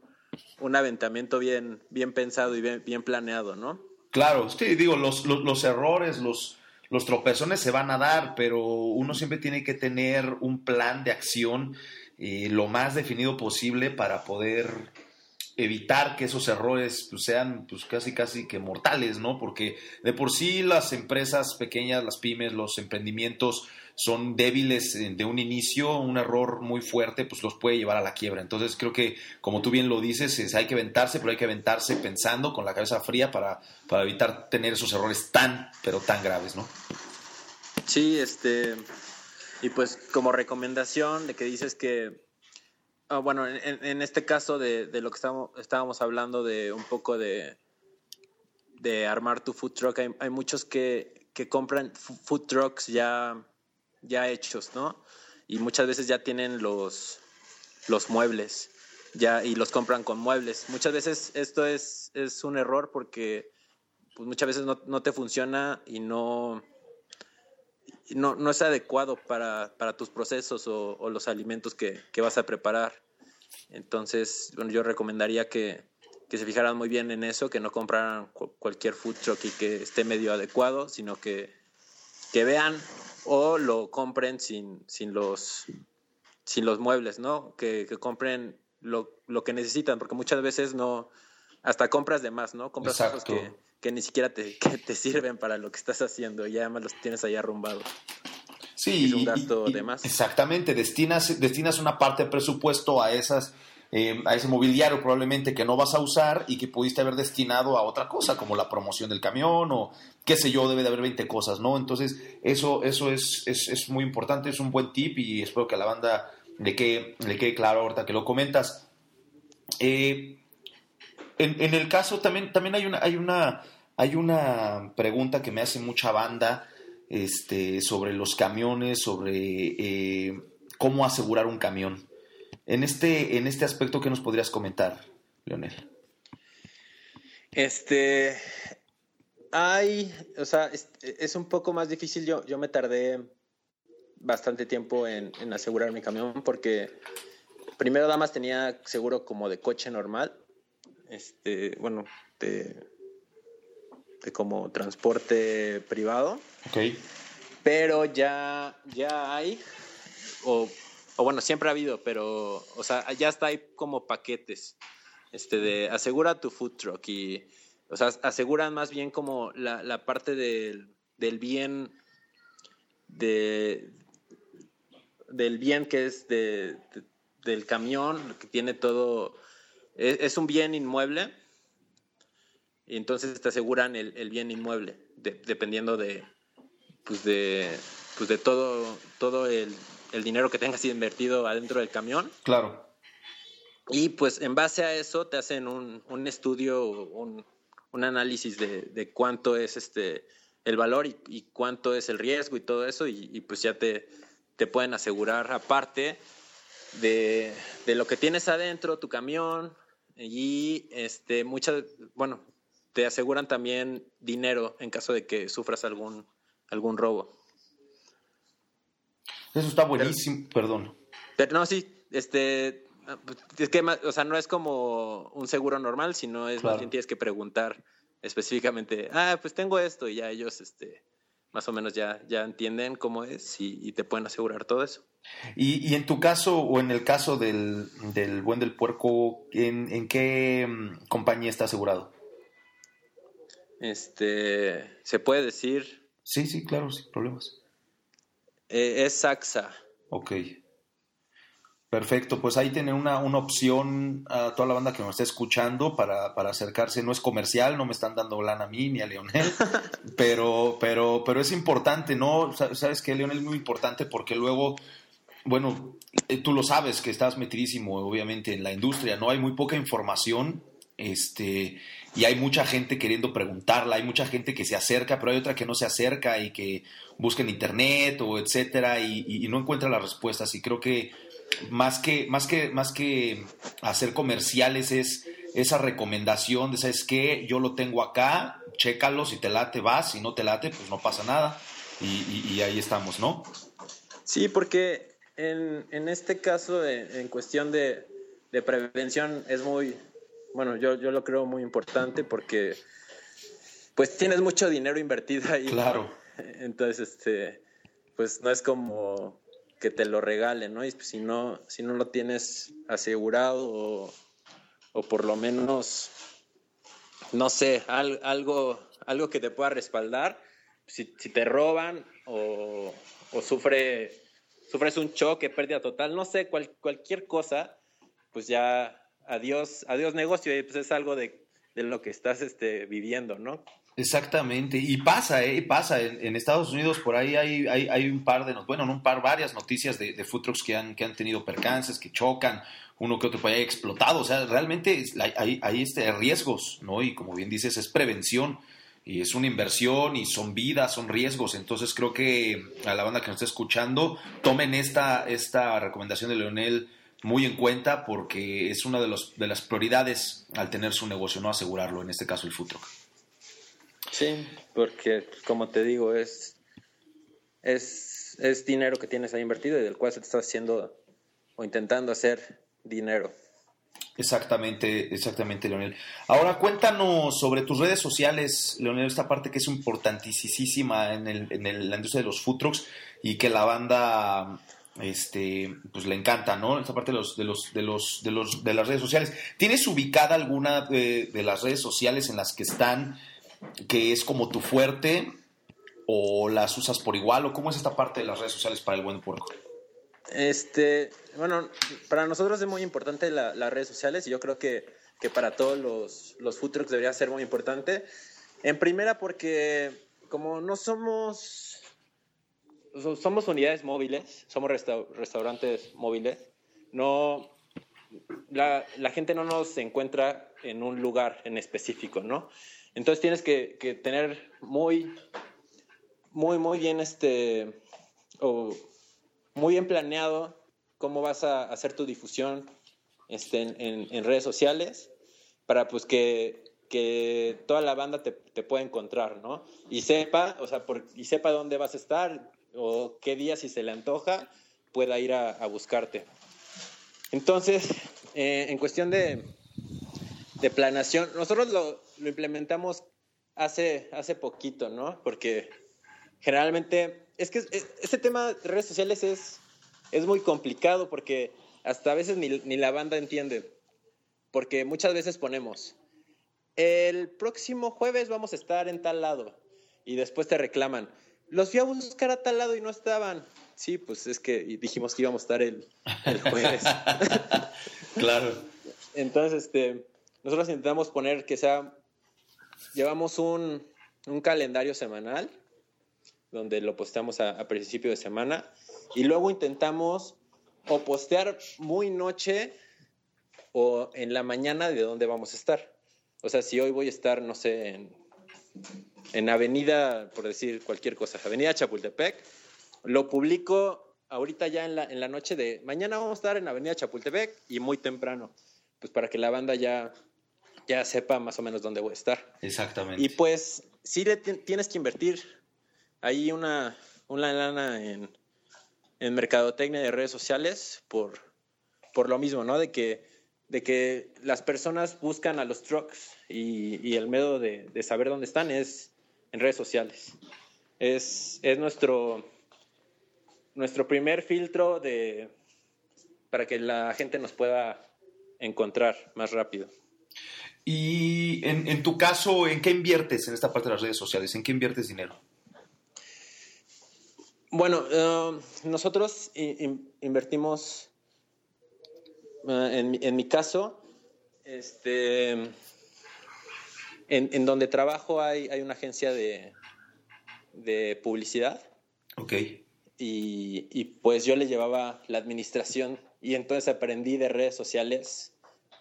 un aventamiento bien, bien pensado y bien, bien planeado, ¿no? Claro, sí, digo, los, los, los errores, los, los tropezones se van a dar, pero uno siempre tiene que tener un plan de acción eh, lo más definido posible para poder evitar que esos errores pues, sean pues, casi casi que mortales, ¿no? Porque de por sí las empresas pequeñas, las pymes, los emprendimientos son débiles de un inicio, un error muy fuerte pues los puede llevar a la quiebra. Entonces creo que como tú bien lo dices, es, hay que aventarse, pero hay que aventarse pensando con la cabeza fría para, para evitar tener esos errores tan, pero tan graves, ¿no? Sí, este, y pues como recomendación de que dices que Ah, bueno, en, este caso de, lo que estábamos, estábamos, hablando de un poco de, de armar tu food truck, hay, muchos que, compran food trucks ya, hechos, ¿no? Y muchas veces ya tienen los, muebles ya y los compran con muebles. Muchas veces esto es, un error porque pues muchas veces no te funciona y no, no, no es adecuado para, para tus procesos o, o los alimentos que, que, vas a preparar. Entonces, bueno, yo recomendaría que, que, se fijaran muy bien en eso, que no compraran cualquier food truck y que esté medio adecuado, sino que, que vean o lo compren sin, sin, los, sin los muebles, ¿no? Que, que compren lo, lo, que necesitan, porque muchas veces no, hasta compras de más, ¿no? Compras cosas que que ni siquiera te, que te sirven para lo que estás haciendo y además los tienes ahí arrumbados. Sí, es un gasto de más. Exactamente, destinas, destinas una parte de presupuesto a esas eh, a ese mobiliario probablemente que no vas a usar y que pudiste haber destinado a otra cosa, como la promoción del camión o qué sé yo, debe de haber 20 cosas, ¿no? Entonces, eso, eso es, es, es muy importante, es un buen tip y espero que a la banda le quede, le quede claro ahorita que lo comentas. Eh, en, el caso también, también hay una, hay una, hay una pregunta que me hace mucha banda este, sobre los camiones, sobre eh, cómo asegurar un camión. En este, en este aspecto, ¿qué nos podrías comentar, Leonel? Este, hay, o sea, es, un poco más difícil. Yo, yo me tardé bastante tiempo en, en asegurar mi camión porque primero nada más tenía seguro como de coche normal este, bueno, de, como transporte privado. Ok. Pero ya, ya hay, o, bueno, siempre ha habido, pero, o sea, ya está hay como paquetes, este, de asegura tu food truck y, o sea, aseguran más bien como la, parte del, del bien, de, del bien que es de, del camión, que tiene todo es, un bien inmueble y entonces te aseguran el, bien inmueble, dependiendo de, pues de, pues de todo, todo el, dinero que tengas invertido adentro del camión. Claro. Y pues en base a eso te hacen un, un estudio, un, un análisis de, de, cuánto es este el valor y, cuánto es el riesgo y todo eso, y, y pues ya te, te pueden asegurar aparte de, de, lo que tienes adentro, tu camión, y este, muchas, bueno, te aseguran también dinero en caso de que sufras algún, algún robo. Eso está buenísimo, perdón. Pero no, sí, este, es que, o sea, no es como un seguro normal, sino es más bien tienes que preguntar específicamente, ah, pues tengo esto, y ya ellos, este, más o menos ya, ya entienden cómo es y, te pueden asegurar todo eso. Y, en tu caso o en el caso del, del buen del puerco, ¿en, ¿en, qué mm, compañía está asegurado? Este, ¿se puede decir? Sí, sí, claro, sin problemas. Eh, es Saxa. Ok. Perfecto, pues ahí tienen una, una, opción a toda la banda que nos está escuchando para, para, acercarse. No es comercial, no me están dando lana a mí ni a Leonel, pero, pero, pero es importante, ¿no? Sabes que Leonel es muy importante porque luego, bueno, eh, tú lo sabes que estás metidísimo, obviamente, en la industria, ¿no? Hay muy poca información, este, y hay mucha gente queriendo preguntarla, hay mucha gente que se acerca, pero hay otra que no se acerca y que busca en internet o etcétera y, y no encuentra las respuestas. Y creo que más que, más que, más que hacer comerciales es esa recomendación de, ¿sabes qué? Yo lo tengo acá, chécalo, si te late vas, si no te late, pues no pasa nada. Y, ahí estamos, ¿no? Sí, porque en, en este caso, en cuestión de, de, prevención, es muy, bueno, yo, yo lo creo muy importante porque pues tienes mucho dinero invertido ahí. Claro. Entonces, este, pues no es como que te lo regalen, ¿no? Y si no, si no lo tienes asegurado o, por lo menos, no sé, algo, algo que te pueda respaldar, si, te roban o, sufre, sufres un choque, pérdida total, no sé, cualquier cosa, pues ya adiós, adiós negocio, y pues es algo de, de lo que estás este, viviendo, ¿no? Exactamente, y pasa, ¿eh? pasa. En, Estados Unidos por ahí hay, hay, un par de, bueno, no un par, varias noticias de, de food trucks que han, que han tenido percances, que chocan, uno que otro por ahí explotado. O sea, realmente hay, hay este, riesgos, ¿no? Y como bien dices, es prevención y es una inversión y son vidas, son riesgos. Entonces creo que a la banda que nos está escuchando, tomen esta, esta recomendación de Leonel muy en cuenta porque es una de, los, de las prioridades al tener su negocio, no asegurarlo, en este caso el food. Sí, porque como te digo, es, es, es dinero que tienes ahí invertido y del cual se te está haciendo o intentando hacer dinero. Exactamente, exactamente, Leonel. Ahora cuéntanos sobre tus redes sociales, Leonel, esta parte que es importantísima en, el, en la industria de los food trucks y que la banda este pues le encanta, ¿no? Esta parte de los de los de los de los de las redes sociales. ¿Tienes ubicada alguna de, de las redes sociales en las que están que es como tu fuerte o las usas por igual o cómo es esta parte de las redes sociales para el buen puerco? Este, bueno, para nosotros es muy importante las redes sociales y yo creo que, que para todos los, los food trucks debería ser muy importante. En primera porque como no somos, somos unidades móviles, somos restaurantes móviles, no, la, la gente no nos encuentra en un lugar en específico, ¿no? Entonces tienes que, tener muy, muy, muy bien este, o muy bien planeado cómo vas a hacer tu difusión este, en, redes sociales para pues que, toda la banda te, pueda encontrar, ¿no? Y sepa, o sea, y sepa dónde vas a estar o qué día si se le antoja pueda ir a, buscarte. Entonces, eh, en cuestión de, de planación, nosotros lo, lo implementamos hace, hace poquito, ¿no? Porque generalmente, es que este tema de redes sociales es, es muy complicado porque hasta a veces ni, ni la banda entiende. Porque muchas veces ponemos, el próximo jueves vamos a estar en tal lado y después te reclaman, los fui a buscar a tal lado y no estaban. Sí, pues es que dijimos que íbamos a estar el, el jueves. claro. Entonces, este, nosotros intentamos poner que sea llevamos un, calendario semanal donde lo posteamos a, principio de semana y luego intentamos o postear muy noche o en la mañana de dónde vamos a estar. O sea, si hoy voy a estar, no sé, en, en Avenida, por decir cualquier cosa, Avenida Chapultepec, lo publico ahorita ya en la, en la noche de mañana vamos a estar en Avenida Chapultepec y muy temprano, pues para que la banda ya ya sepa más o menos dónde voy a estar. Exactamente. Y pues sí le tienes que invertir ahí una, una lana en, en mercadotecnia de redes sociales por, por lo mismo, ¿no? De que, de que las personas buscan a los trucks y, el medio de, de, saber dónde están es en redes sociales. Es, es nuestro, nuestro primer filtro de, para que la gente nos pueda encontrar más rápido. Y en, tu caso, ¿en qué inviertes en esta parte de las redes sociales? ¿En qué inviertes dinero? Bueno, uh, nosotros invertimos, uh, en, en, mi caso, este, en, en, donde trabajo hay, hay una agencia de, de publicidad. Ok. Y, y, pues yo le llevaba la administración y entonces aprendí de redes sociales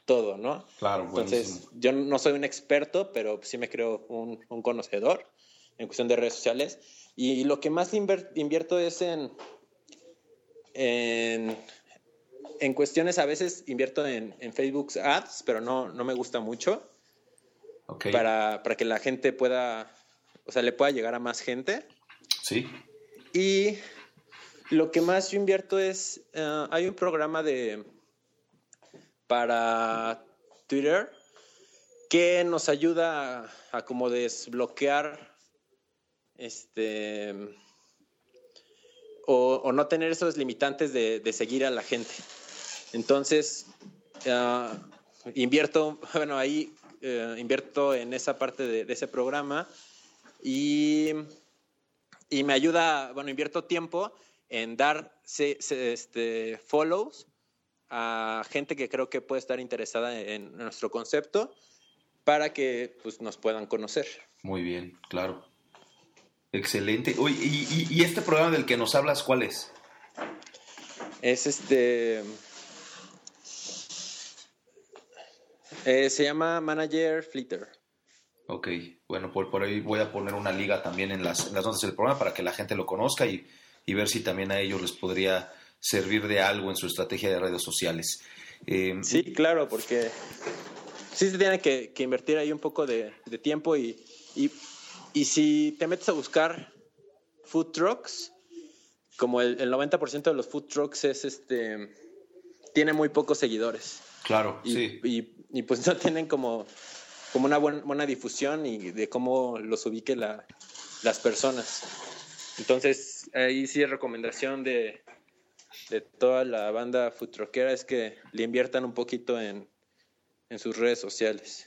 todo, ¿no? Claro, Entonces, yo no soy un experto, pero sí me creo un, un conocedor en cuestión de redes sociales. Y, lo que más invierto es en, en, en, cuestiones, a veces invierto en, en Facebook Ads, pero no, no me gusta mucho. Okay. Para, para que la gente pueda, o sea, le pueda llegar a más gente. Sí. Y lo que más yo invierto es, uh, hay un programa de, para Twitter que nos ayuda a, como desbloquear este o, no tener esos limitantes de, seguir a la gente. Entonces, uh, invierto, bueno, ahí uh, invierto en esa parte de, ese programa y, y, me ayuda, bueno, invierto tiempo en dar este, follows a gente que creo que puede estar interesada en nuestro concepto para que pues, nos puedan conocer. Muy bien, claro. Excelente. Oye, y, y, y, este programa del que nos hablas, cuál es? Es este. Eh, se llama Manager Flitter. Ok, bueno, por, por ahí voy a poner una liga también en las, en las notas del programa para que la gente lo conozca y, y, ver si también a ellos les podría servir de algo en su estrategia de redes sociales. Eh, sí, claro, porque sí se tiene que, que invertir ahí un poco de, de tiempo y, y, y, si te metes a buscar food trucks, como el, el 90% de los food trucks es este, tiene muy pocos seguidores. Claro, y, sí. Y, y, pues no tienen como, como una buena, buena difusión y de cómo los ubique la, las personas. Entonces, ahí sí es recomendación de, de toda la banda food truckera es que le inviertan un poquito en, en sus redes sociales.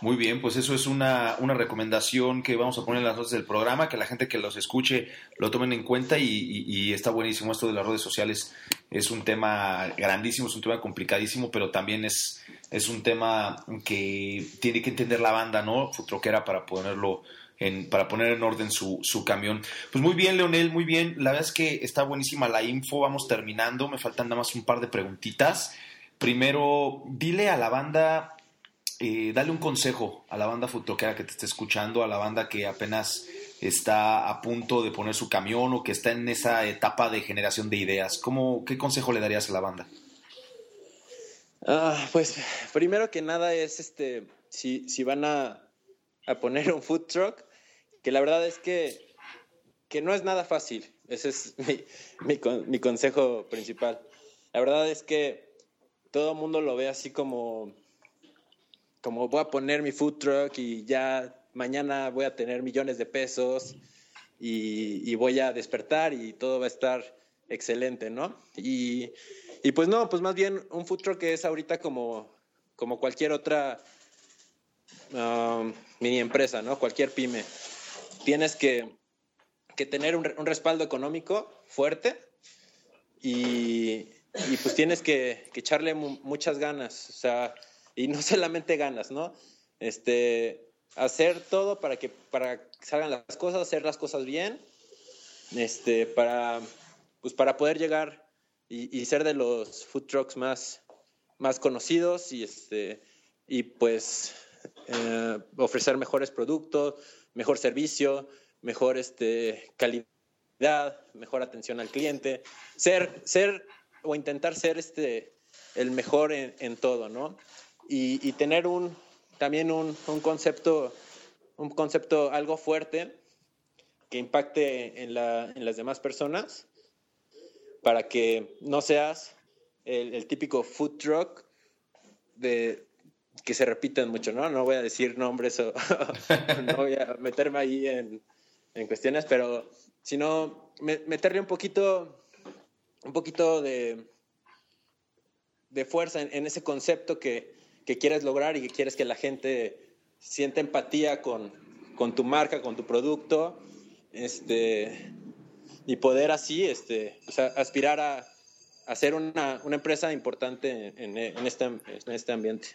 Muy bien, pues eso es una, una, recomendación que vamos a poner en las notas del programa, que la gente que los escuche lo tomen en cuenta y, y, está buenísimo esto de las redes sociales. Es un tema grandísimo, es un tema complicadísimo, pero también es, es un tema que tiene que entender la banda, ¿no? Futroquera para ponerlo para poner en orden su, su camión. Pues muy bien, Leonel, muy bien. La verdad es que está buenísima la info, vamos terminando, me faltan nada más un par de preguntitas. Primero, dile a la banda eh, dale un consejo a la banda futroquera que te esté escuchando, a la banda que apenas está a punto de poner su camión o que está en esa etapa de generación de ideas. ¿Cómo, ¿Qué consejo le darías a la banda? Uh, pues primero que nada es este, si, si van a, a, poner un food truck, que la verdad es que, que no es nada fácil. Ese es mi, mi, consejo principal. La verdad es que todo el mundo lo ve así como como voy a poner mi food truck y ya mañana voy a tener millones de pesos y, voy a despertar y todo va a estar excelente, ¿no? Y, y, pues no, pues más bien un food truck es ahorita como, como cualquier otra um, mini empresa, ¿no? Cualquier pyme. Tienes que, que tener un, respaldo económico fuerte y, y pues tienes que, que echarle muchas ganas. O sea, y no solamente ganas, ¿no? Este, hacer todo para que, para salgan las cosas, hacer las cosas bien, este, para, pues para poder llegar y, y ser de los food trucks más, más conocidos y, este, y pues eh, ofrecer mejores productos, mejor servicio, mejor este, calidad, mejor atención al cliente, ser, ser o intentar ser este, el mejor en, todo, ¿no? y, tener un, también un, un, concepto, un concepto algo fuerte que impacte en, la, en las demás personas para que no seas el, típico food truck de, que se repiten mucho, ¿no? No voy a decir nombres o no voy a meterme ahí en, en cuestiones, pero sino meterle un poquito, un poquito de, de fuerza en, en ese concepto que, que quieres lograr y que quieres que la gente sienta empatía con, con tu marca, con tu producto. Este, y poder así este, aspirar a, a ser una, una, empresa importante en, en, este, en este ambiente.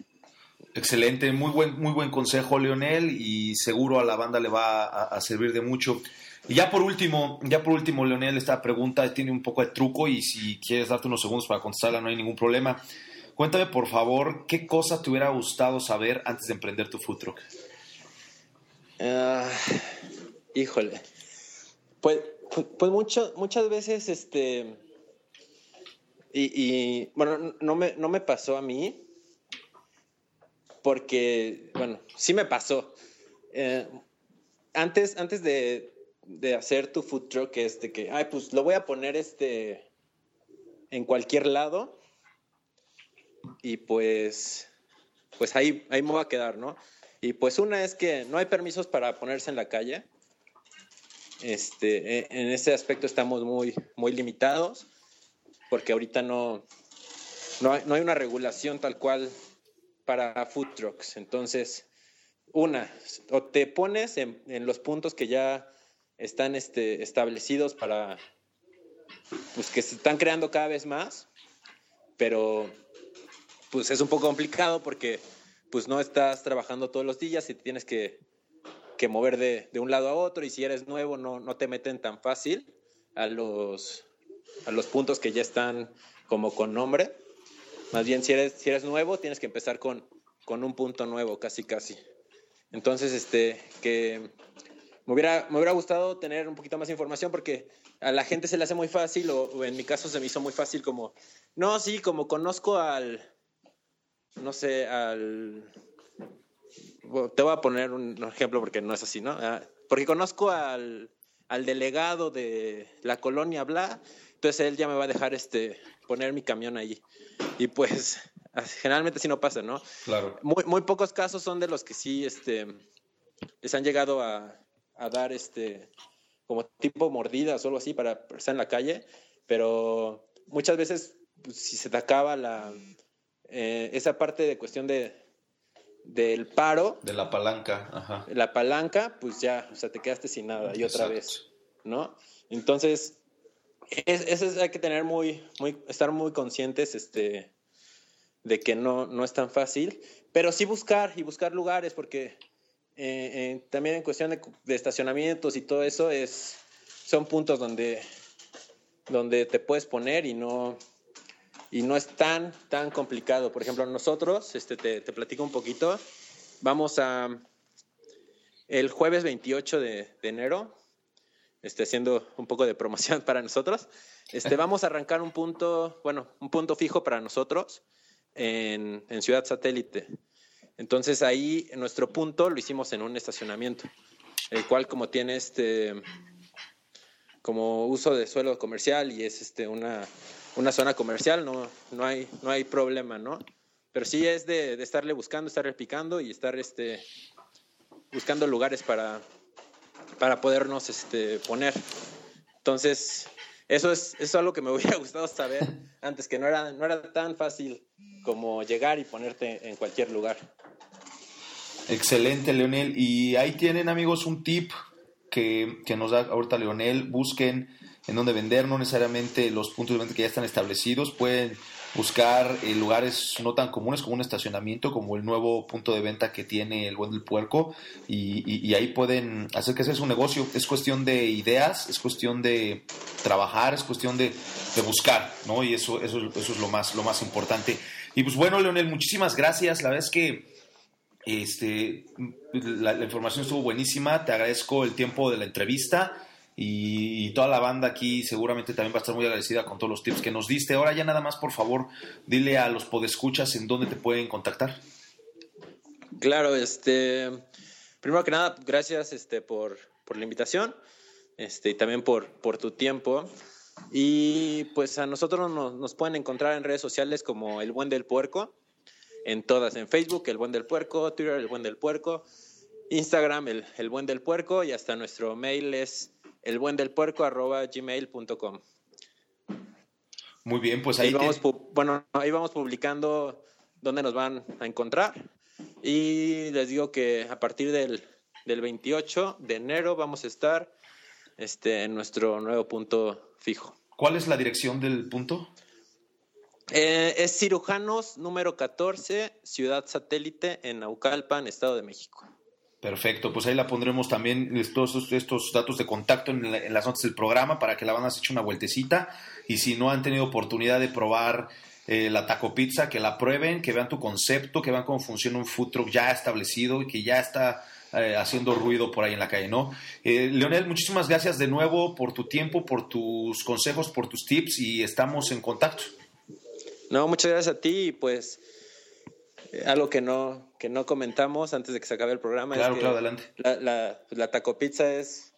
Excelente, muy buen, muy buen consejo, Leonel, y seguro a la banda le va a, servir de mucho. Y ya por último, ya por último, Leonel, esta pregunta tiene un poco de truco y si quieres darte unos segundos para contestarla no hay ningún problema. Cuéntame, por favor, ¿qué cosa te hubiera gustado saber antes de emprender tu food truck? Ah, híjole. Pues, pues mucho, muchas veces, este, y, bueno, no me, no me pasó a mí, porque, bueno, sí me pasó. Eh, antes, antes de, hacer tu food truck, este, que, ay, pues lo voy a poner este en cualquier lado y pues, pues ahí, ahí me voy a quedar, ¿no? Y pues una es que no hay permisos para ponerse en la calle. Este, e, en ese aspecto estamos muy, muy limitados porque ahorita no, no no hay una regulación tal cual para food trucks. Entonces, una, o te pones en, los puntos que ya están este, establecidos para, pues que se están creando cada vez más, pero pues es un poco complicado porque pues no estás trabajando todos los días y tienes que, que mover de, de, un lado a otro y si eres nuevo no, no te meten tan fácil a los, a los puntos que ya están como con nombre. Más bien, si eres, si eres nuevo, tienes que empezar con, con un punto nuevo, casi, casi. Entonces, este, que me hubiera, me hubiera gustado tener un poquito más información porque a la gente se le hace muy fácil, o, en mi caso se me hizo muy fácil como, no, sí, como conozco al, no sé, al... te voy a poner un ejemplo porque no es así, ¿no? Ah, porque conozco al, al delegado de la colonia Bla, entonces él ya me va a dejar este, poner mi camión allí. Y pues generalmente sí no pasa, ¿no? Claro. Muy, muy pocos casos son de los que sí este, les han llegado a, a dar este, como tipo mordidas o algo así para estar en la calle, pero muchas veces pues, si se te acaba la, eh, esa parte de cuestión de, del paro. De la palanca, ajá. La palanca, pues ya, o sea, te quedaste sin nada y otra vez, ¿no? Entonces, eso es, hay que tener muy, muy, estar muy conscientes este, de que no, no es tan fácil, pero sí buscar y buscar lugares, porque eh, eh, también en cuestión de, estacionamientos y todo eso, es, son puntos donde, donde te puedes poner y no, y no es tan, tan complicado. Por ejemplo, nosotros, este, te, platico un poquito, vamos a el jueves 28 de, de enero, este, haciendo un poco de promoción para nosotros. Este, vamos a arrancar un punto, bueno, un punto fijo para nosotros en, en Ciudad Satélite. Entonces ahí nuestro punto lo hicimos en un estacionamiento, el cual como tiene este como uso de suelo comercial y es este una, una zona comercial, no, no, hay, no hay problema, ¿no? Pero sí es de, de estarle buscando, estarle picando y estar este, buscando lugares para, para podernos este, poner. Entonces, eso es, eso es algo que me hubiera gustado saber antes, que no era, no era tan fácil como llegar y ponerte en cualquier lugar. Excelente, Leonel. Y ahí tienen, amigos, un tip que, que nos da ahorita Leonel. Busquen en dónde vender, no necesariamente los puntos de venta que ya están establecidos. Pueden buscar eh, lugares no tan comunes como un estacionamiento, como el nuevo punto de venta que tiene el Buen del Puerco, y, ahí pueden hacer que ese es un negocio. Es cuestión de ideas, es cuestión de trabajar, es cuestión de, buscar, ¿no? Y eso, eso, eso es lo más, lo más importante. Y pues bueno, Leonel, muchísimas gracias. La verdad es que este, la información estuvo buenísima. Te agradezco el tiempo de la entrevista y, toda la banda aquí seguramente también va a estar muy agradecida con todos los tips que nos diste. Ahora ya nada más, por favor, dile a los podescuchas en dónde te pueden contactar. Claro, este, primero que nada, gracias este, por, por la invitación este, y también por, por tu tiempo. Y pues a nosotros nos, nos, pueden encontrar en redes sociales como El Buen del Puerco, en todas, en Facebook, El Buen del Puerco, Twitter, El Buen del Puerco, Instagram, El, el Buen del Puerco y hasta nuestro mail es gmail.com Muy bien, pues ahí, vamos, bueno, ahí vamos publicando dónde nos van a encontrar. Y les digo que a partir del, del 28 de enero vamos a estar este, en nuestro nuevo punto fijo. ¿Cuál es la dirección del punto? Eh, es Cirujanos número 14, Ciudad Satélite, en Naucalpan, Estado de México. Perfecto, pues ahí la pondremos también todos estos datos de contacto en, las notas del programa para que la van a hecho una vueltecita y si no han tenido oportunidad de probar eh, la taco pizza, que la prueben, que vean tu concepto, que vean cómo funciona un food truck ya establecido y que ya está eh, haciendo ruido por ahí en la calle, ¿no? Eh, Leonel, muchísimas gracias de nuevo por tu tiempo, por tus consejos, por tus tips y estamos en contacto. No, muchas gracias a ti y pues algo que no, que no comentamos antes de que se acabe el programa claro, es que claro, adelante. La, la, la taco pizza es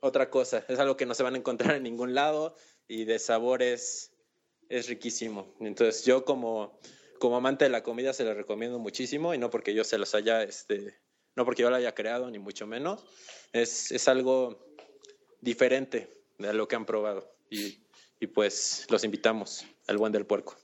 otra cosa, es algo que no se van a encontrar en ningún lado y de sabor es, es riquísimo. Entonces yo como, como amante de la comida se lo recomiendo muchísimo y no porque yo se los haya este, no porque yo lo haya creado, ni mucho menos. Es, es algo diferente de lo que han probado. Y, y, pues los invitamos al buen del puerco.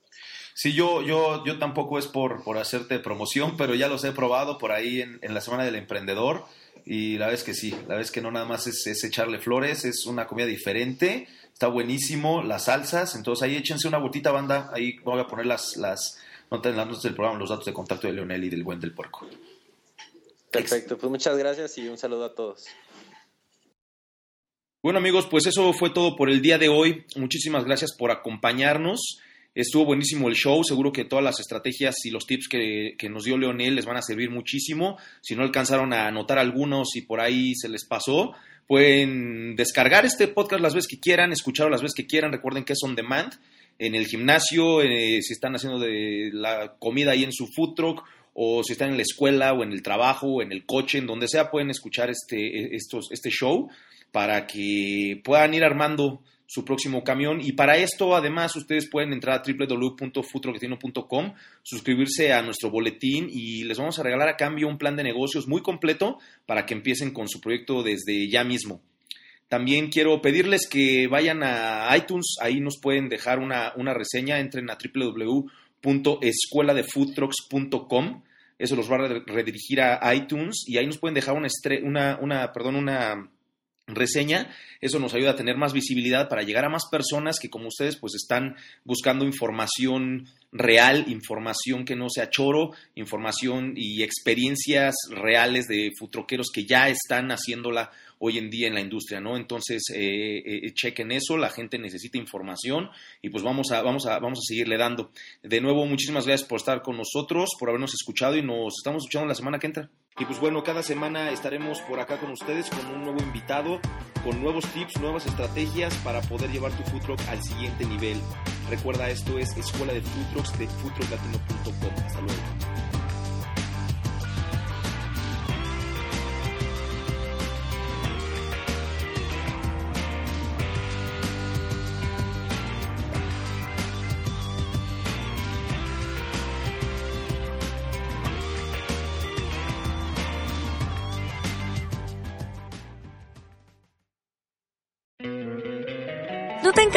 Sí, yo, yo, yo tampoco es por, por hacerte promoción, pero ya los he probado por ahí en, en la Semana del Emprendedor. Y la vez que sí, la vez que no nada más es, es, echarle flores, es una comida diferente, está buenísimo, las salsas, entonces ahí échense una botita banda, ahí voy a poner las, las notas en las notas del programa, los datos de contacto de Leonel y del buen del puerco. Perfecto, pues muchas gracias y un saludo a todos. Bueno amigos, pues eso fue todo por el día de hoy. Muchísimas gracias por acompañarnos. Estuvo buenísimo el show, seguro que todas las estrategias y los tips que, que, nos dio Leonel les van a servir muchísimo. Si no alcanzaron a anotar algunos y por ahí se les pasó, pueden descargar este podcast las veces que quieran, escucharlo las veces que quieran. Recuerden que es on demand. En el gimnasio, eh, si están haciendo de la comida ahí en su food truck o si están en la escuela o en el trabajo o en el coche, en donde sea, pueden escuchar este, estos, este show para que puedan ir armando su próximo camión. Y para esto, además, ustedes pueden entrar a www.futroquetino.com, suscribirse a nuestro boletín y les vamos a regalar a cambio un plan de negocios muy completo para que empiecen con su proyecto desde ya mismo. También quiero pedirles que vayan a iTunes, ahí nos pueden dejar una, una reseña, entren a www.escueladefoodtrucks.com eso los va a redirigir a iTunes y ahí nos pueden dejar una, una, una, perdón, una reseña. Eso nos ayuda a tener más visibilidad para llegar a más personas que como ustedes pues están buscando información real, información que no sea choro, información y experiencias reales de futroqueros que ya están haciéndola hoy en día en la industria, ¿no? Entonces, eh, eh, chequen eso, la gente necesita información y pues vamos a, vamos, a, vamos a seguirle dando. De nuevo, muchísimas gracias por estar con nosotros, por habernos escuchado y nos estamos escuchando la semana que entra. Y pues bueno, cada semana estaremos por acá con ustedes con un nuevo invitado, con nuevos tips, nuevas estrategias para poder llevar tu food truck al siguiente nivel. Recuerda, esto es Escuela de Food Trucks de foodtrucklatino.com. Hasta luego.